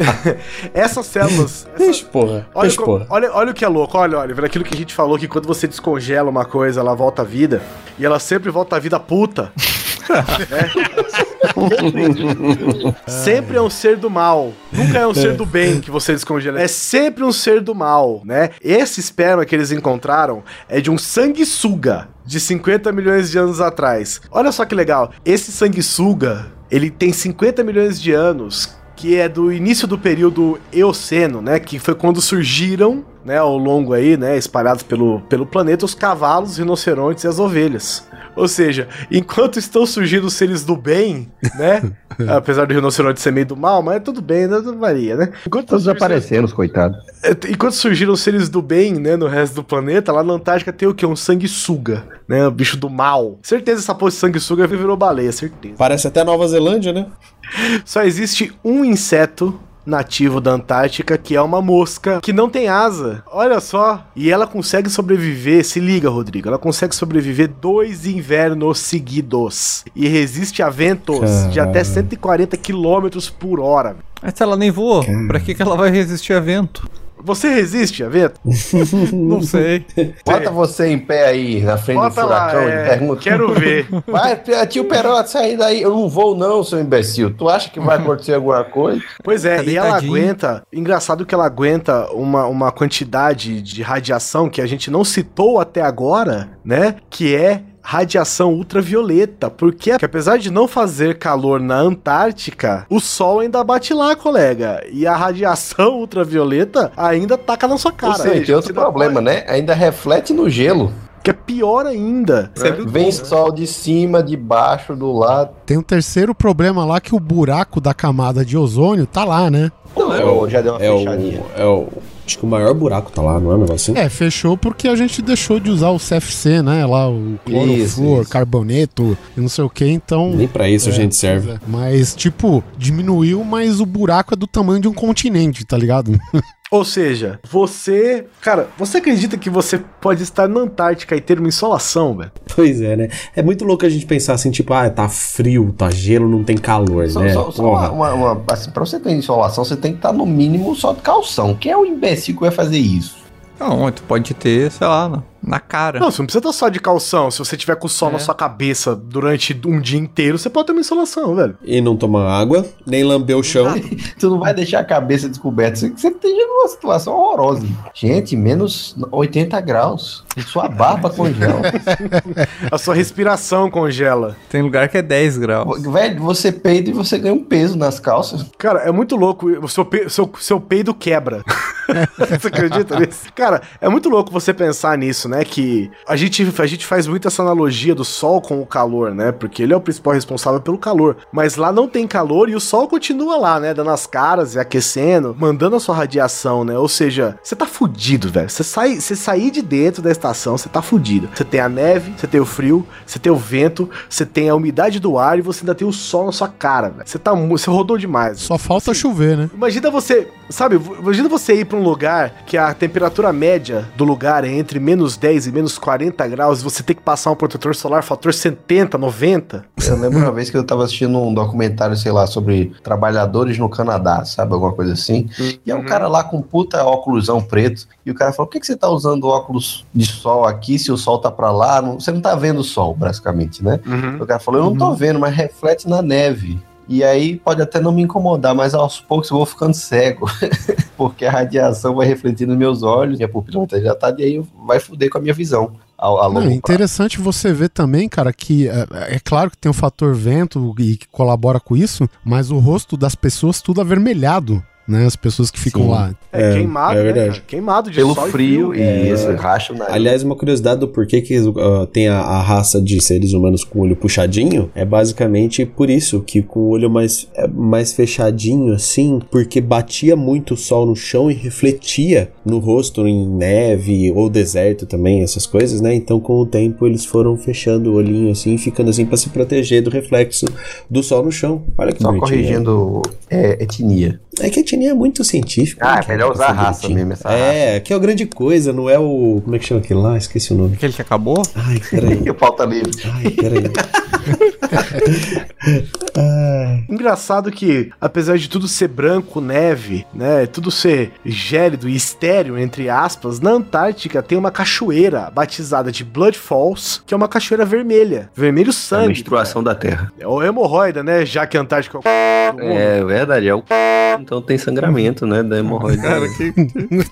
Essas células. essa- Peixe, porra. Olha, Peixe, porra. olha, olha o que é louco, olha, Oliver, aquilo que a gente falou que quando você descongela uma coisa, ela volta à vida, e ela sempre volta à vida puta. sempre é um ser do mal. Nunca é um ser do bem que você descongela. É sempre um ser do mal, né? Esse esperma que eles encontraram é de um sanguessuga de 50 milhões de anos atrás. Olha só que legal. Esse sanguessuga, ele tem 50 milhões de anos que é do início do período Eoceno, né, que foi quando surgiram, né, ao longo aí, né, espalhados pelo, pelo planeta, os cavalos, os rinocerontes e as ovelhas. Ou seja, enquanto estão surgindo os seres do bem, né, apesar do rinoceronte ser meio do mal, mas tudo bem, né, não varia, né? Enquanto Todos surgiram- aparecendo, os coitados. é, Enquanto surgiram os seres do bem, né, no resto do planeta, lá na Antártica tem o quê? Um sanguessuga, né, o bicho do mal. Certeza essa porra de sanguessuga virou baleia, certeza. Parece até Nova Zelândia, né? Só existe um inseto nativo da Antártica que é uma mosca que não tem asa. Olha só. E ela consegue sobreviver, se liga, Rodrigo, ela consegue sobreviver dois invernos seguidos e resiste a ventos de até 140 km por hora. Mas se ela nem voa, pra que, que ela vai resistir a vento? Você resiste a vento? Não sei. Bota você em pé aí, na frente Bota lá, é, quero ver. Vai, tio Perote, sai daí. Eu não vou não, seu imbecil. Tu acha que vai acontecer alguma coisa? Pois é, Tá e ela aguenta. Engraçado que ela aguenta uma, uma quantidade de radiação que a gente não citou até agora, né? Que é radiação ultravioleta. Porque que apesar de não fazer calor na Antártica, o sol ainda bate lá, colega. E a radiação ultravioleta ainda taca na sua cara. Ou seja, tem outro problema, pode- né? Ainda reflete no gelo. Que é pior ainda. Vem sol de cima, de baixo, do lado. Tem um terceiro problema lá que o buraco da camada de ozônio tá lá, né? Não, É o, já deu uma é fechadinha. o, é o. Acho que o maior buraco tá lá, não é um negócio assim? É, fechou porque a gente deixou de usar o CFC, né? Lá o isso. carboneto e não sei o que, então. Nem pra isso a gente serve. É. Mas, tipo, diminuiu, mas o buraco é do tamanho de um continente, tá ligado? Ou seja, você. Cara, você acredita que você pode estar na Antártica e ter uma insolação, velho? Pois é, né? É muito louco a gente pensar assim, tipo, ah, tá frio, tá gelo, não tem calor, Só, né? só- só uma, uma- uma- assim, pra você ter insolação, você tem que estar no mínimo só de calção. Quem é o imbecil que vai fazer isso? Não, tu pode ter, sei lá, na, cara. Não, você não precisa estar só de calção. Se você tiver com o sol É. na sua cabeça durante um dia inteiro, você pode ter uma insolação, velho. E não tomar água, nem lamber o chão. Tu não vai deixar a cabeça descoberta. Você, você esteja numa situação horrorosa. Gente, menos 80 graus. Sua barba congela. A sua respiração congela. Tem lugar que é 10 graus. Velho, você peida e você ganha um peso nas calças. Cara, é muito louco. O seu, pe- seu, seu peido quebra. você acredita nisso? Cara, é muito louco você pensar nisso, né? Que a gente, a gente faz muito essa analogia do sol com o calor, né? Porque ele é o principal responsável pelo calor. Mas lá não tem calor e o sol continua lá, né? Dando as caras e aquecendo, mandando a sua radiação, né? Ou seja, você tá fudido, velho. Você sai, você sair de dentro da estação, você tá fudido. Você tem a neve, você tem o frio, você tem o vento, você tem a umidade do ar e você ainda tem o sol na sua cara, velho. Você tá, você rodou demais. Só falta chover, né? Imagina você, sabe, imagina você ir pra um lugar que a temperatura média do lugar é entre menos 10 e menos 40 graus e você tem que passar um protetor solar fator 70, 90. Eu lembro uma vez que eu tava assistindo um documentário, sei lá, sobre trabalhadores no Canadá, sabe? Alguma coisa assim. E é um cara lá com puta óculosão preto. E o cara falou: por que, que você tá usando óculos de sol aqui se o sol tá pra lá? Não- você não tá vendo o sol, basicamente, né? O cara falou: eu não tô vendo, mas reflete na neve. E aí pode até não me incomodar, mas aos poucos eu vou ficando cego. Porque a radiação vai refletir nos meus olhos, minha pupila vai já tá, e aí vai foder com a minha visão. A, a Não, é prazo. interessante você ver também, cara, que é, é claro que tem o fator vento e que colabora com isso, mas o rosto das pessoas tudo avermelhado, né? As pessoas que ficam Sim. lá. É, É, queimado, é né, verdade. cara? Queimado de Pelo sol frio e É. esse racha na Aliás, uma curiosidade do porquê que uh, tem a, a raça de seres humanos com o olho puxadinho é basicamente por isso, que com o olho mais, é, mais fechadinho assim, porque batia muito o sol no chão e refletia no rosto em neve ou deserto também, essas coisas, né? Então com o tempo eles foram fechando o olhinho assim, ficando assim pra se proteger do reflexo do sol no chão. Olha que Só bonitinho. corrigindo é, etnia. É que a etnia é muito científica. Ah, né, é melhor cara, usar a raça mesmo, essa É, que é a grande coisa, não é o. Como é que chama aquele lá? Esqueci o nome. Aquele que acabou? Ai, peraí. O pauta livre. Ai, peraí. Ai. Engraçado que, apesar de tudo ser branco, neve, né, tudo ser gélido e estéreo, entre aspas, na Antártica tem uma cachoeira batizada de Blood Falls, que é uma cachoeira vermelha, vermelho É a sangue. menstruação da Terra. É o hemorroida, né, já que a Antártica é o mundo. É verdade, é o então tem sangramento, né, da hemorroida. Cara, que.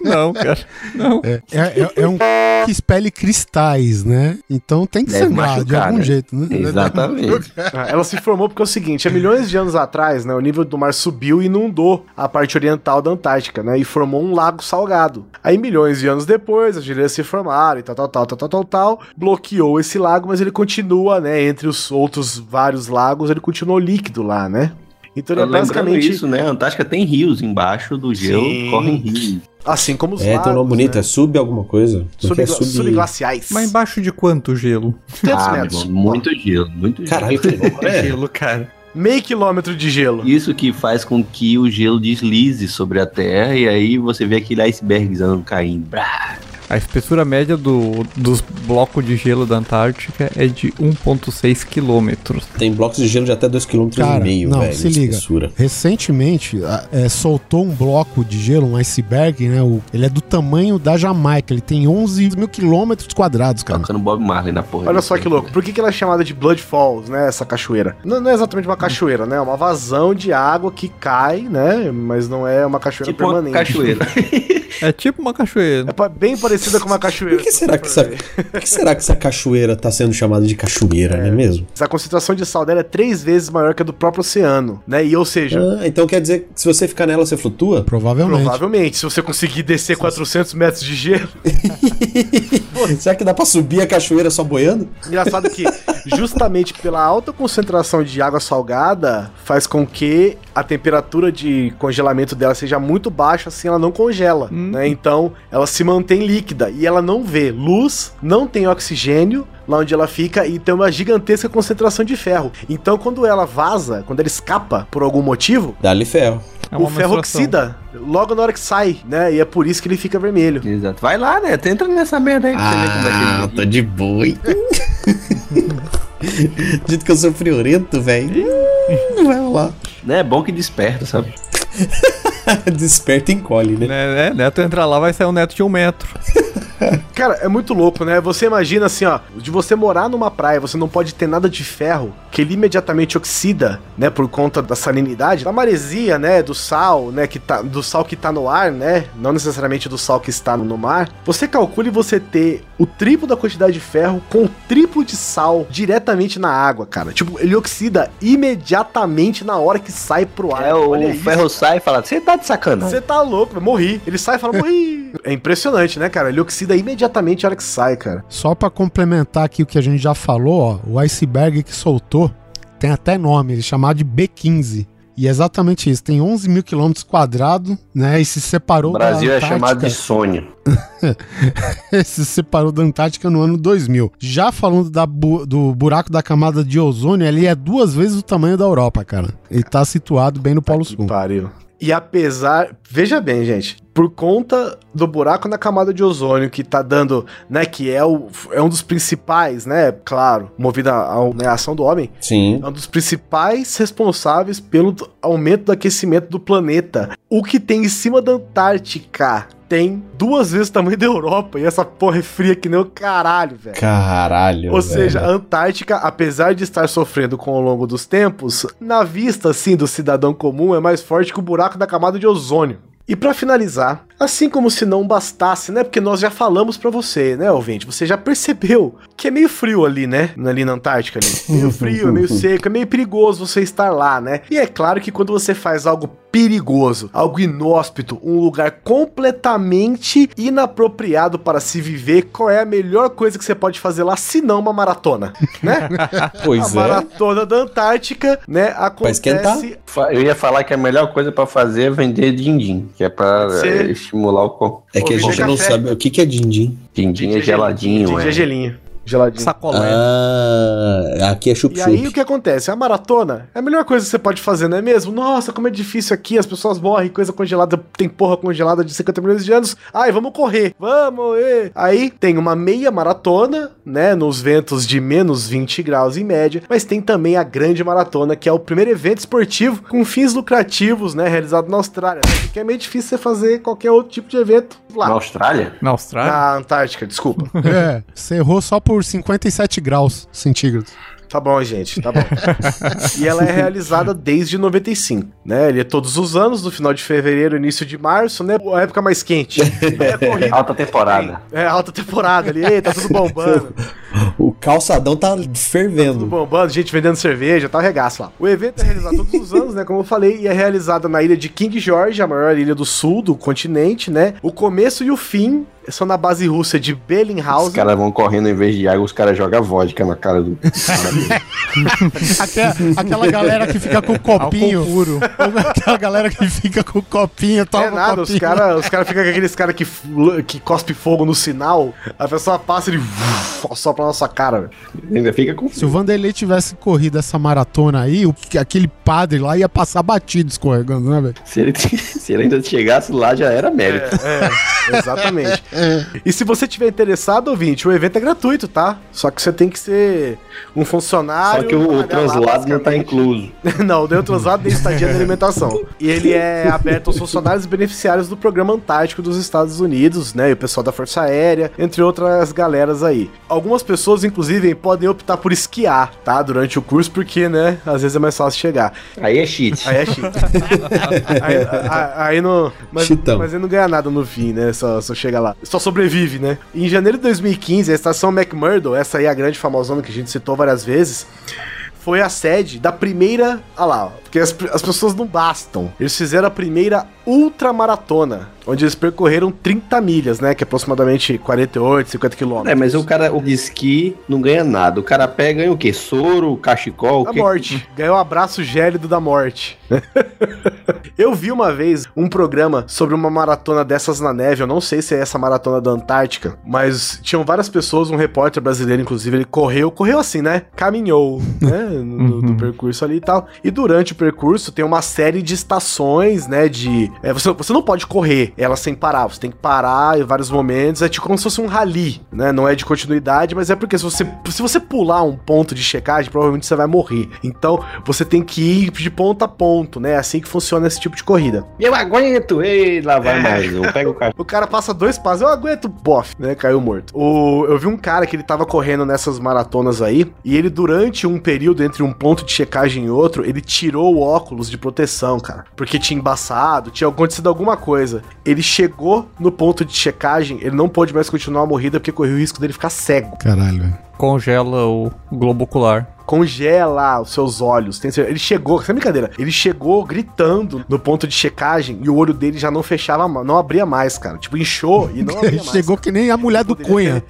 Não, cara. Não. É, é, é um que expele cristais, né? Então tem que Deve sangrar de machucar, algum né? jeito, né? Exatamente. Ah, Ela se formou porque é o seguinte, há milhões de anos atrás, né, o nível do mar subiu e inundou a parte oriental da Antártica, né, e formou um lago salgado. Aí milhões de anos depois, as geleiras se formaram e tal, tal, tal, tal, tal, tal, tal, bloqueou esse lago, mas ele continua, né, entre os outros vários lagos, ele continuou líquido lá, né. Então ele é basicamente isso, né? A Antártica tem rios embaixo do gelo, Sim. correm rios. assim como os É, lagos, tem um nome bonito, né? é sub alguma coisa. Porque é sub... Subglaciais. Mas embaixo de quanto gelo? 500 Ah, metros. irmão, muito gelo, muito gelo. Caralho, né? Gelo, cara. Meio quilômetro de gelo. Isso que faz com que o gelo deslize sobre a Terra e aí você vê aquele icebergzão caindo. Brá. A espessura média do, dos blocos de gelo da Antártica é de 1,6 quilômetros. Tem blocos de gelo de até 2,5 km, Cara, não, velho. se liga. espessura. Recentemente, é, soltou um bloco de gelo, um iceberg, né? O- ele é do tamanho da Jamaica, ele tem 11 mil quilômetros quadrados, cara. Tocando Bob Marley na porra. Olha só que louco. Por que, que ela é chamada de Blood Falls, né? Essa cachoeira. Não, não é exatamente uma cachoeira, né? É uma vazão de água que cai, né? Mas não é uma cachoeira Tipo uma permanente. cachoeira. É tipo uma cachoeira. É bem parecida com uma cachoeira. Por que será que essa, por que será que essa cachoeira tá sendo chamada de cachoeira, não é mesmo? A concentração de sal dela é três vezes maior que a do próprio oceano, né? E ou seja, Ah, então quer dizer que se você ficar nela, você flutua? Provavelmente. provavelmente, se você conseguir descer 400 metros de gelo, Será que dá pra subir a cachoeira só boiando? Engraçado que, justamente pela alta concentração de água salgada, faz com que a temperatura de congelamento dela seja muito baixa, assim ela não congela, né? Então, ela se mantém líquida e ela não vê luz, não tem oxigênio lá onde ela fica e tem uma gigantesca concentração de ferro. Então, quando ela vaza, quando ela escapa por algum motivo, Dá-lhe ferro. É o ferro oxida logo na hora que sai, né? E é por isso que ele fica vermelho. Exato. Vai lá, né? Entra nessa merda aí pra você ver como é que tô de boa. hein? Dito que eu sou friorento, velho. Não vai rolar. Né? É bom que desperta, sabe? Desperta e encolhe, né? Né, né? Neto entra lá, vai sair um neto de um metro. Cara, é muito louco, né? Você imagina assim, ó, de você morar numa praia, você não pode ter nada de ferro, que ele imediatamente oxida, né, por conta da salinidade, da maresia, né, do sal, né, que tá, do sal que tá no ar, né, não necessariamente do sal que está no mar. Você calcule você ter o triplo da quantidade de ferro com o triplo de sal diretamente na água, cara. Tipo, ele oxida imediatamente na hora que sai pro ar. É, o Olha isso. ferro sai e fala, você tá de sacanagem. Você tá louco, eu morri. Ele sai e fala, morri. É impressionante, né, cara? Ele oxida imediatamente a hora que sai, cara. Só pra complementar aqui o que a gente já falou, ó, o iceberg que soltou tem até nome, ele é chamado de B15. E é exatamente isso, tem 11 mil quilômetros quadrados, né, e se separou O Brasil da é chamado de Antártica. sonho. se separou da Antártica no ano 2000. Já falando da bu- do buraco da camada de ozônio, ele é duas vezes o tamanho da Europa, cara. Ele tá situado bem no Polo Sul. pariu. E apesar, veja bem, gente, por conta do buraco na camada de ozônio que tá dando, né, que é, o, é um dos principais, né, claro, movido à né, ação do homem, Sim. é um dos principais responsáveis pelo aumento do aquecimento do planeta. O que tem em cima da Antártica tem duas vezes o tamanho da Europa e essa porra é fria que nem o caralho, velho. Caralho. Ou velho. seja, a Antártica, apesar de estar sofrendo com o longo dos tempos, na vista assim do cidadão comum é mais forte que o buraco da camada de ozônio. E pra finalizar, assim como se não bastasse, né? Porque nós já falamos pra você, né, ouvinte? Você já percebeu que é meio frio ali, né? Ali na Antártica, ali. Meio frio, meio seco, é meio perigoso você estar lá, né? E é claro que quando você faz algo perigoso, algo inóspito, um lugar completamente inapropriado para se viver, qual é a melhor coisa que você pode fazer lá, se não uma maratona, né? Pois a é. maratona da Antártica, né, acontece Eu ia falar que a melhor coisa pra fazer é vender din-din, que é eh, estimular o corpo. É que a gente não café. sabe o que, que é din-din. Din-din é geladinho, Din-din é. é gelinho, geladinho. Sacolé. Ah, aqui é E chup-chup. aí o que acontece? A maratona é a melhor coisa que você pode fazer, não é mesmo? Nossa, como é difícil aqui, as pessoas morrem, coisa congelada, tem porra congelada de 50 milhões de anos. Ai, vamos correr, vamos! ê. Aí tem uma meia maratona, né, nos ventos de menos 20 graus em média, mas tem também a grande maratona, que é o primeiro evento esportivo com fins lucrativos, né, realizado na Austrália. né, Porque é meio difícil você fazer qualquer outro tipo de evento Na lá. Austrália? Na Austrália? Na Antártica, desculpa. É, você errou só por 57 graus centígrados. Tá bom, gente, tá bom. e ela é realizada desde 95, né? Ele é todos os anos, no final de fevereiro, início de março, né? A época mais quente. É corrida. Alta temporada. É alta temporada ali, ei, tá tudo bombando. O calçadão tá Tudo fervendo. bombando, gente vendendo cerveja, tá regaço lá. O evento é realizado todos os anos, né? Como eu falei, e é realizado na ilha de King George, a maior ilha do sul do continente, né? O começo e o fim são na base russa de Os Bellinghausen. caras vão correndo em vez de água, os caras jogam vodka na cara do. Até aquela galera que fica com o copinho. puro. Aquela galera que fica com o copinho, toma é nada, o os copinho. caras os cara ficam com aqueles caras que, que cospe fogo no sinal, a pessoa passa e ele sopra na nossa cara. Ainda fica com. Se o Vanderlei tivesse corrido essa maratona aí, o, aquele padre lá ia passar batido escorregando, né, velho? Se ele, se ele ainda chegasse lá, já era mérito. É, exatamente. E se você tiver interessado, ouvinte, o evento é gratuito, tá? Só que você tem que ser um funcionário. Só que o, o translado não tá incluso. não, deu translado nem estadia de alimentação. E ele é aberto aos funcionários e beneficiários do Programa Antártico dos Estados Unidos, né? E o pessoal da Força Aérea, entre outras galeras aí. Algumas pessoas, inclusive, podem optar por esquiar, tá? Durante o curso, porque, né? Às vezes é mais fácil chegar. Aí é cheat. Aí é cheat. aí, aí- aí não. Mas, Cheatão. mas ele não ganha nada no fim, né? Só, só chega lá. Só sobrevive, né? Em janeiro de 2015, a estação McMurdo, essa aí é a grande famosona que a gente citou várias vezes. Foi a sede da primeira. Ah lá, porque as, as pessoas não bastam. Eles fizeram a primeira ultramaratona, onde eles percorreram 30 milhas, né? Que é aproximadamente 48, 50 quilômetros. É, mas o cara, o de esqui não ganha nada. O cara pega ganha o quê? Soro, cachecol, o A quê? morte. Ganhou o abraço gélido da morte. eu vi uma vez um programa sobre uma maratona dessas na neve. Eu não sei se é essa maratona da Antártica, mas tinham várias pessoas, um repórter brasileiro, inclusive, ele correu, correu assim, né? Caminhou, né? No, no percurso ali e tal. E durante o percurso tem uma série de estações, né? De. é, você, você não pode correr ela sem parar. Você tem que parar em vários momentos. É tipo como se fosse um rally, né? Não é de continuidade, mas é porque se você, se você pular um ponto de checagem, provavelmente você vai morrer. Então você tem que ir de ponto a ponto, né? É assim que funciona esse tipo de corrida. Eu aguento! Ei, lá vai mais. Eu pego o cara. O cara passa dois passos, eu aguento, bof, né? Caiu morto. O, eu vi um cara que ele tava correndo nessas maratonas aí, e ele, durante um período entre um ponto de checagem e outro, ele tirou o óculos de proteção, cara. Porque tinha embaçado, tinha acontecido alguma coisa. Ele chegou no ponto de checagem, ele não pôde mais continuar a morrida porque correu o risco dele ficar cego. Caralho, velho. Congela o globo ocular. Congela os seus olhos. Ele chegou, sem brincadeira, ele chegou gritando no ponto de checagem e o olho dele já não fechava, não abria mais, cara. Tipo, inchou e não abria mais. Chegou que nem a mulher do Cunha.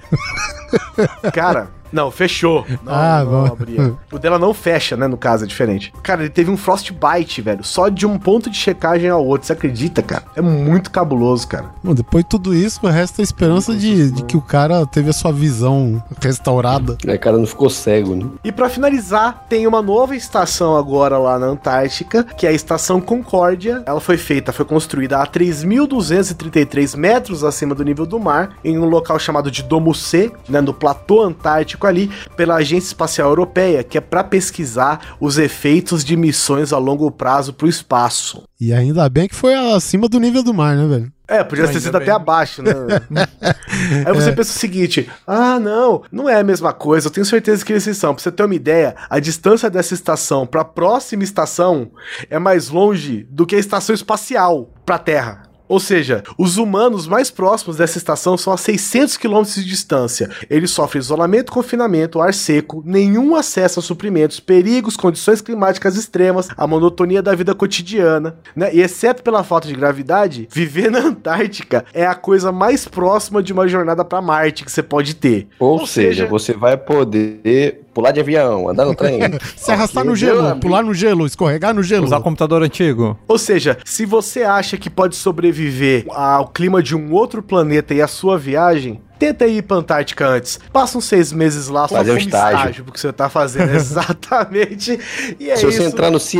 Cara, não, fechou. Não, Ah, não bom. abria. O dela não fecha, né? No caso, é diferente. Cara, ele teve um frostbite, velho. Só de um ponto de checagem ao outro. Você acredita, cara? É muito cabuloso, cara. Bom, depois de tudo isso, resta a esperança de, de que o cara teve a sua visão restaurada. É, o cara não ficou cego, né? E pra finalizar, tem uma nova estação agora lá na Antártica, que é a Estação Concórdia. Ela foi feita, foi construída a 3.233 metros acima do nível do mar, em um local chamado de Domo C, né, no platô antártico ali, pela Agência Espacial Europeia, que é pra pesquisar os efeitos de missões a longo prazo pro espaço. E ainda bem que foi acima do nível do mar, né, velho? É, podia ter sido bem. até abaixo, né? Aí você pensa o seguinte: ah, não, não é a mesma coisa, eu tenho certeza que eles são. Pra você ter uma ideia, a distância dessa estação pra próxima estação é mais longe do que a estação espacial pra Terra. Ou seja, os humanos mais próximos dessa estação são a 600 km de distância. Eles sofrem isolamento, confinamento, ar seco, nenhum acesso a suprimentos, perigos, condições climáticas extremas, a monotonia da vida cotidiana, né? E exceto pela falta de gravidade, viver na Antártica é a coisa mais próxima de uma jornada pra Marte que você pode ter. Ou, Ou seja, seja- você vai poder pular de avião, andar no trem. Se arrastar no gelo, amigo. pular no gelo, escorregar no gelo. Usar computador antigo. Ou seja, se você acha que pode sobreviver ao clima de um outro planeta e a sua viagem, tenta ir pra Antártica antes. Passa uns seis meses lá só Fazer um como estágio. porque você tá fazendo. Exatamente. E é Se isso. você entrar no CIE,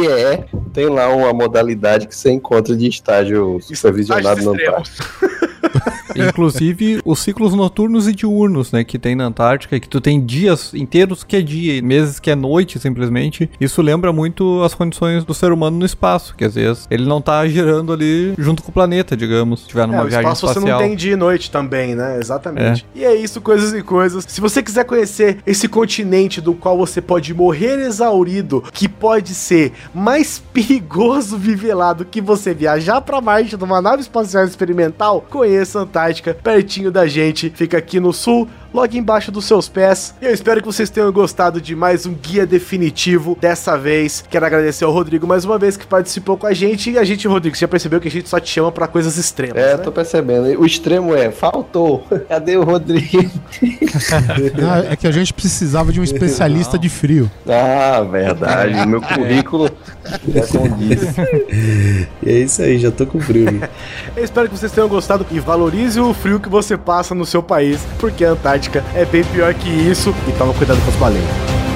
tem lá uma modalidade que você encontra de estágio supervisionado no Estágios Antártico. Inclusive os ciclos noturnos e diurnos, né, que tem na Antártica, que tu tem dias inteiros que é dia, e meses que é noite, simplesmente. Isso lembra muito as condições do ser humano no espaço, que às vezes ele não tá girando ali junto com o planeta, digamos, se tiver É, numa o viagem espaço você espacial. não tem dia e noite também, né? Exatamente. E é isso, coisas e coisas. Se você quiser conhecer esse continente do qual você pode morrer exaurido, que pode ser mais perigoso viver lá do que você viajar pra Marte numa nave espacial experimental, conheça a Antártica, pertinho da gente. Fica aqui no sul, logo embaixo dos seus pés. E eu espero que vocês tenham gostado de mais um guia definitivo dessa vez. Quero agradecer ao Rodrigo mais uma vez que participou com a gente. E a gente, Rodrigo, você já percebeu que a gente só te chama pra coisas extremas, É, né? tô percebendo. O extremo é, faltou. Cadê o Rodrigo? Ah, é que a gente precisava de um especialista de frio. Ah, verdade. O meu currículo já condiz. E é isso aí, já tô com frio. Eu espero que vocês tenham gostado e valorize o frio que você passa no seu país, porque a Antártica é bem pior que isso. E toma cuidado com as baleias.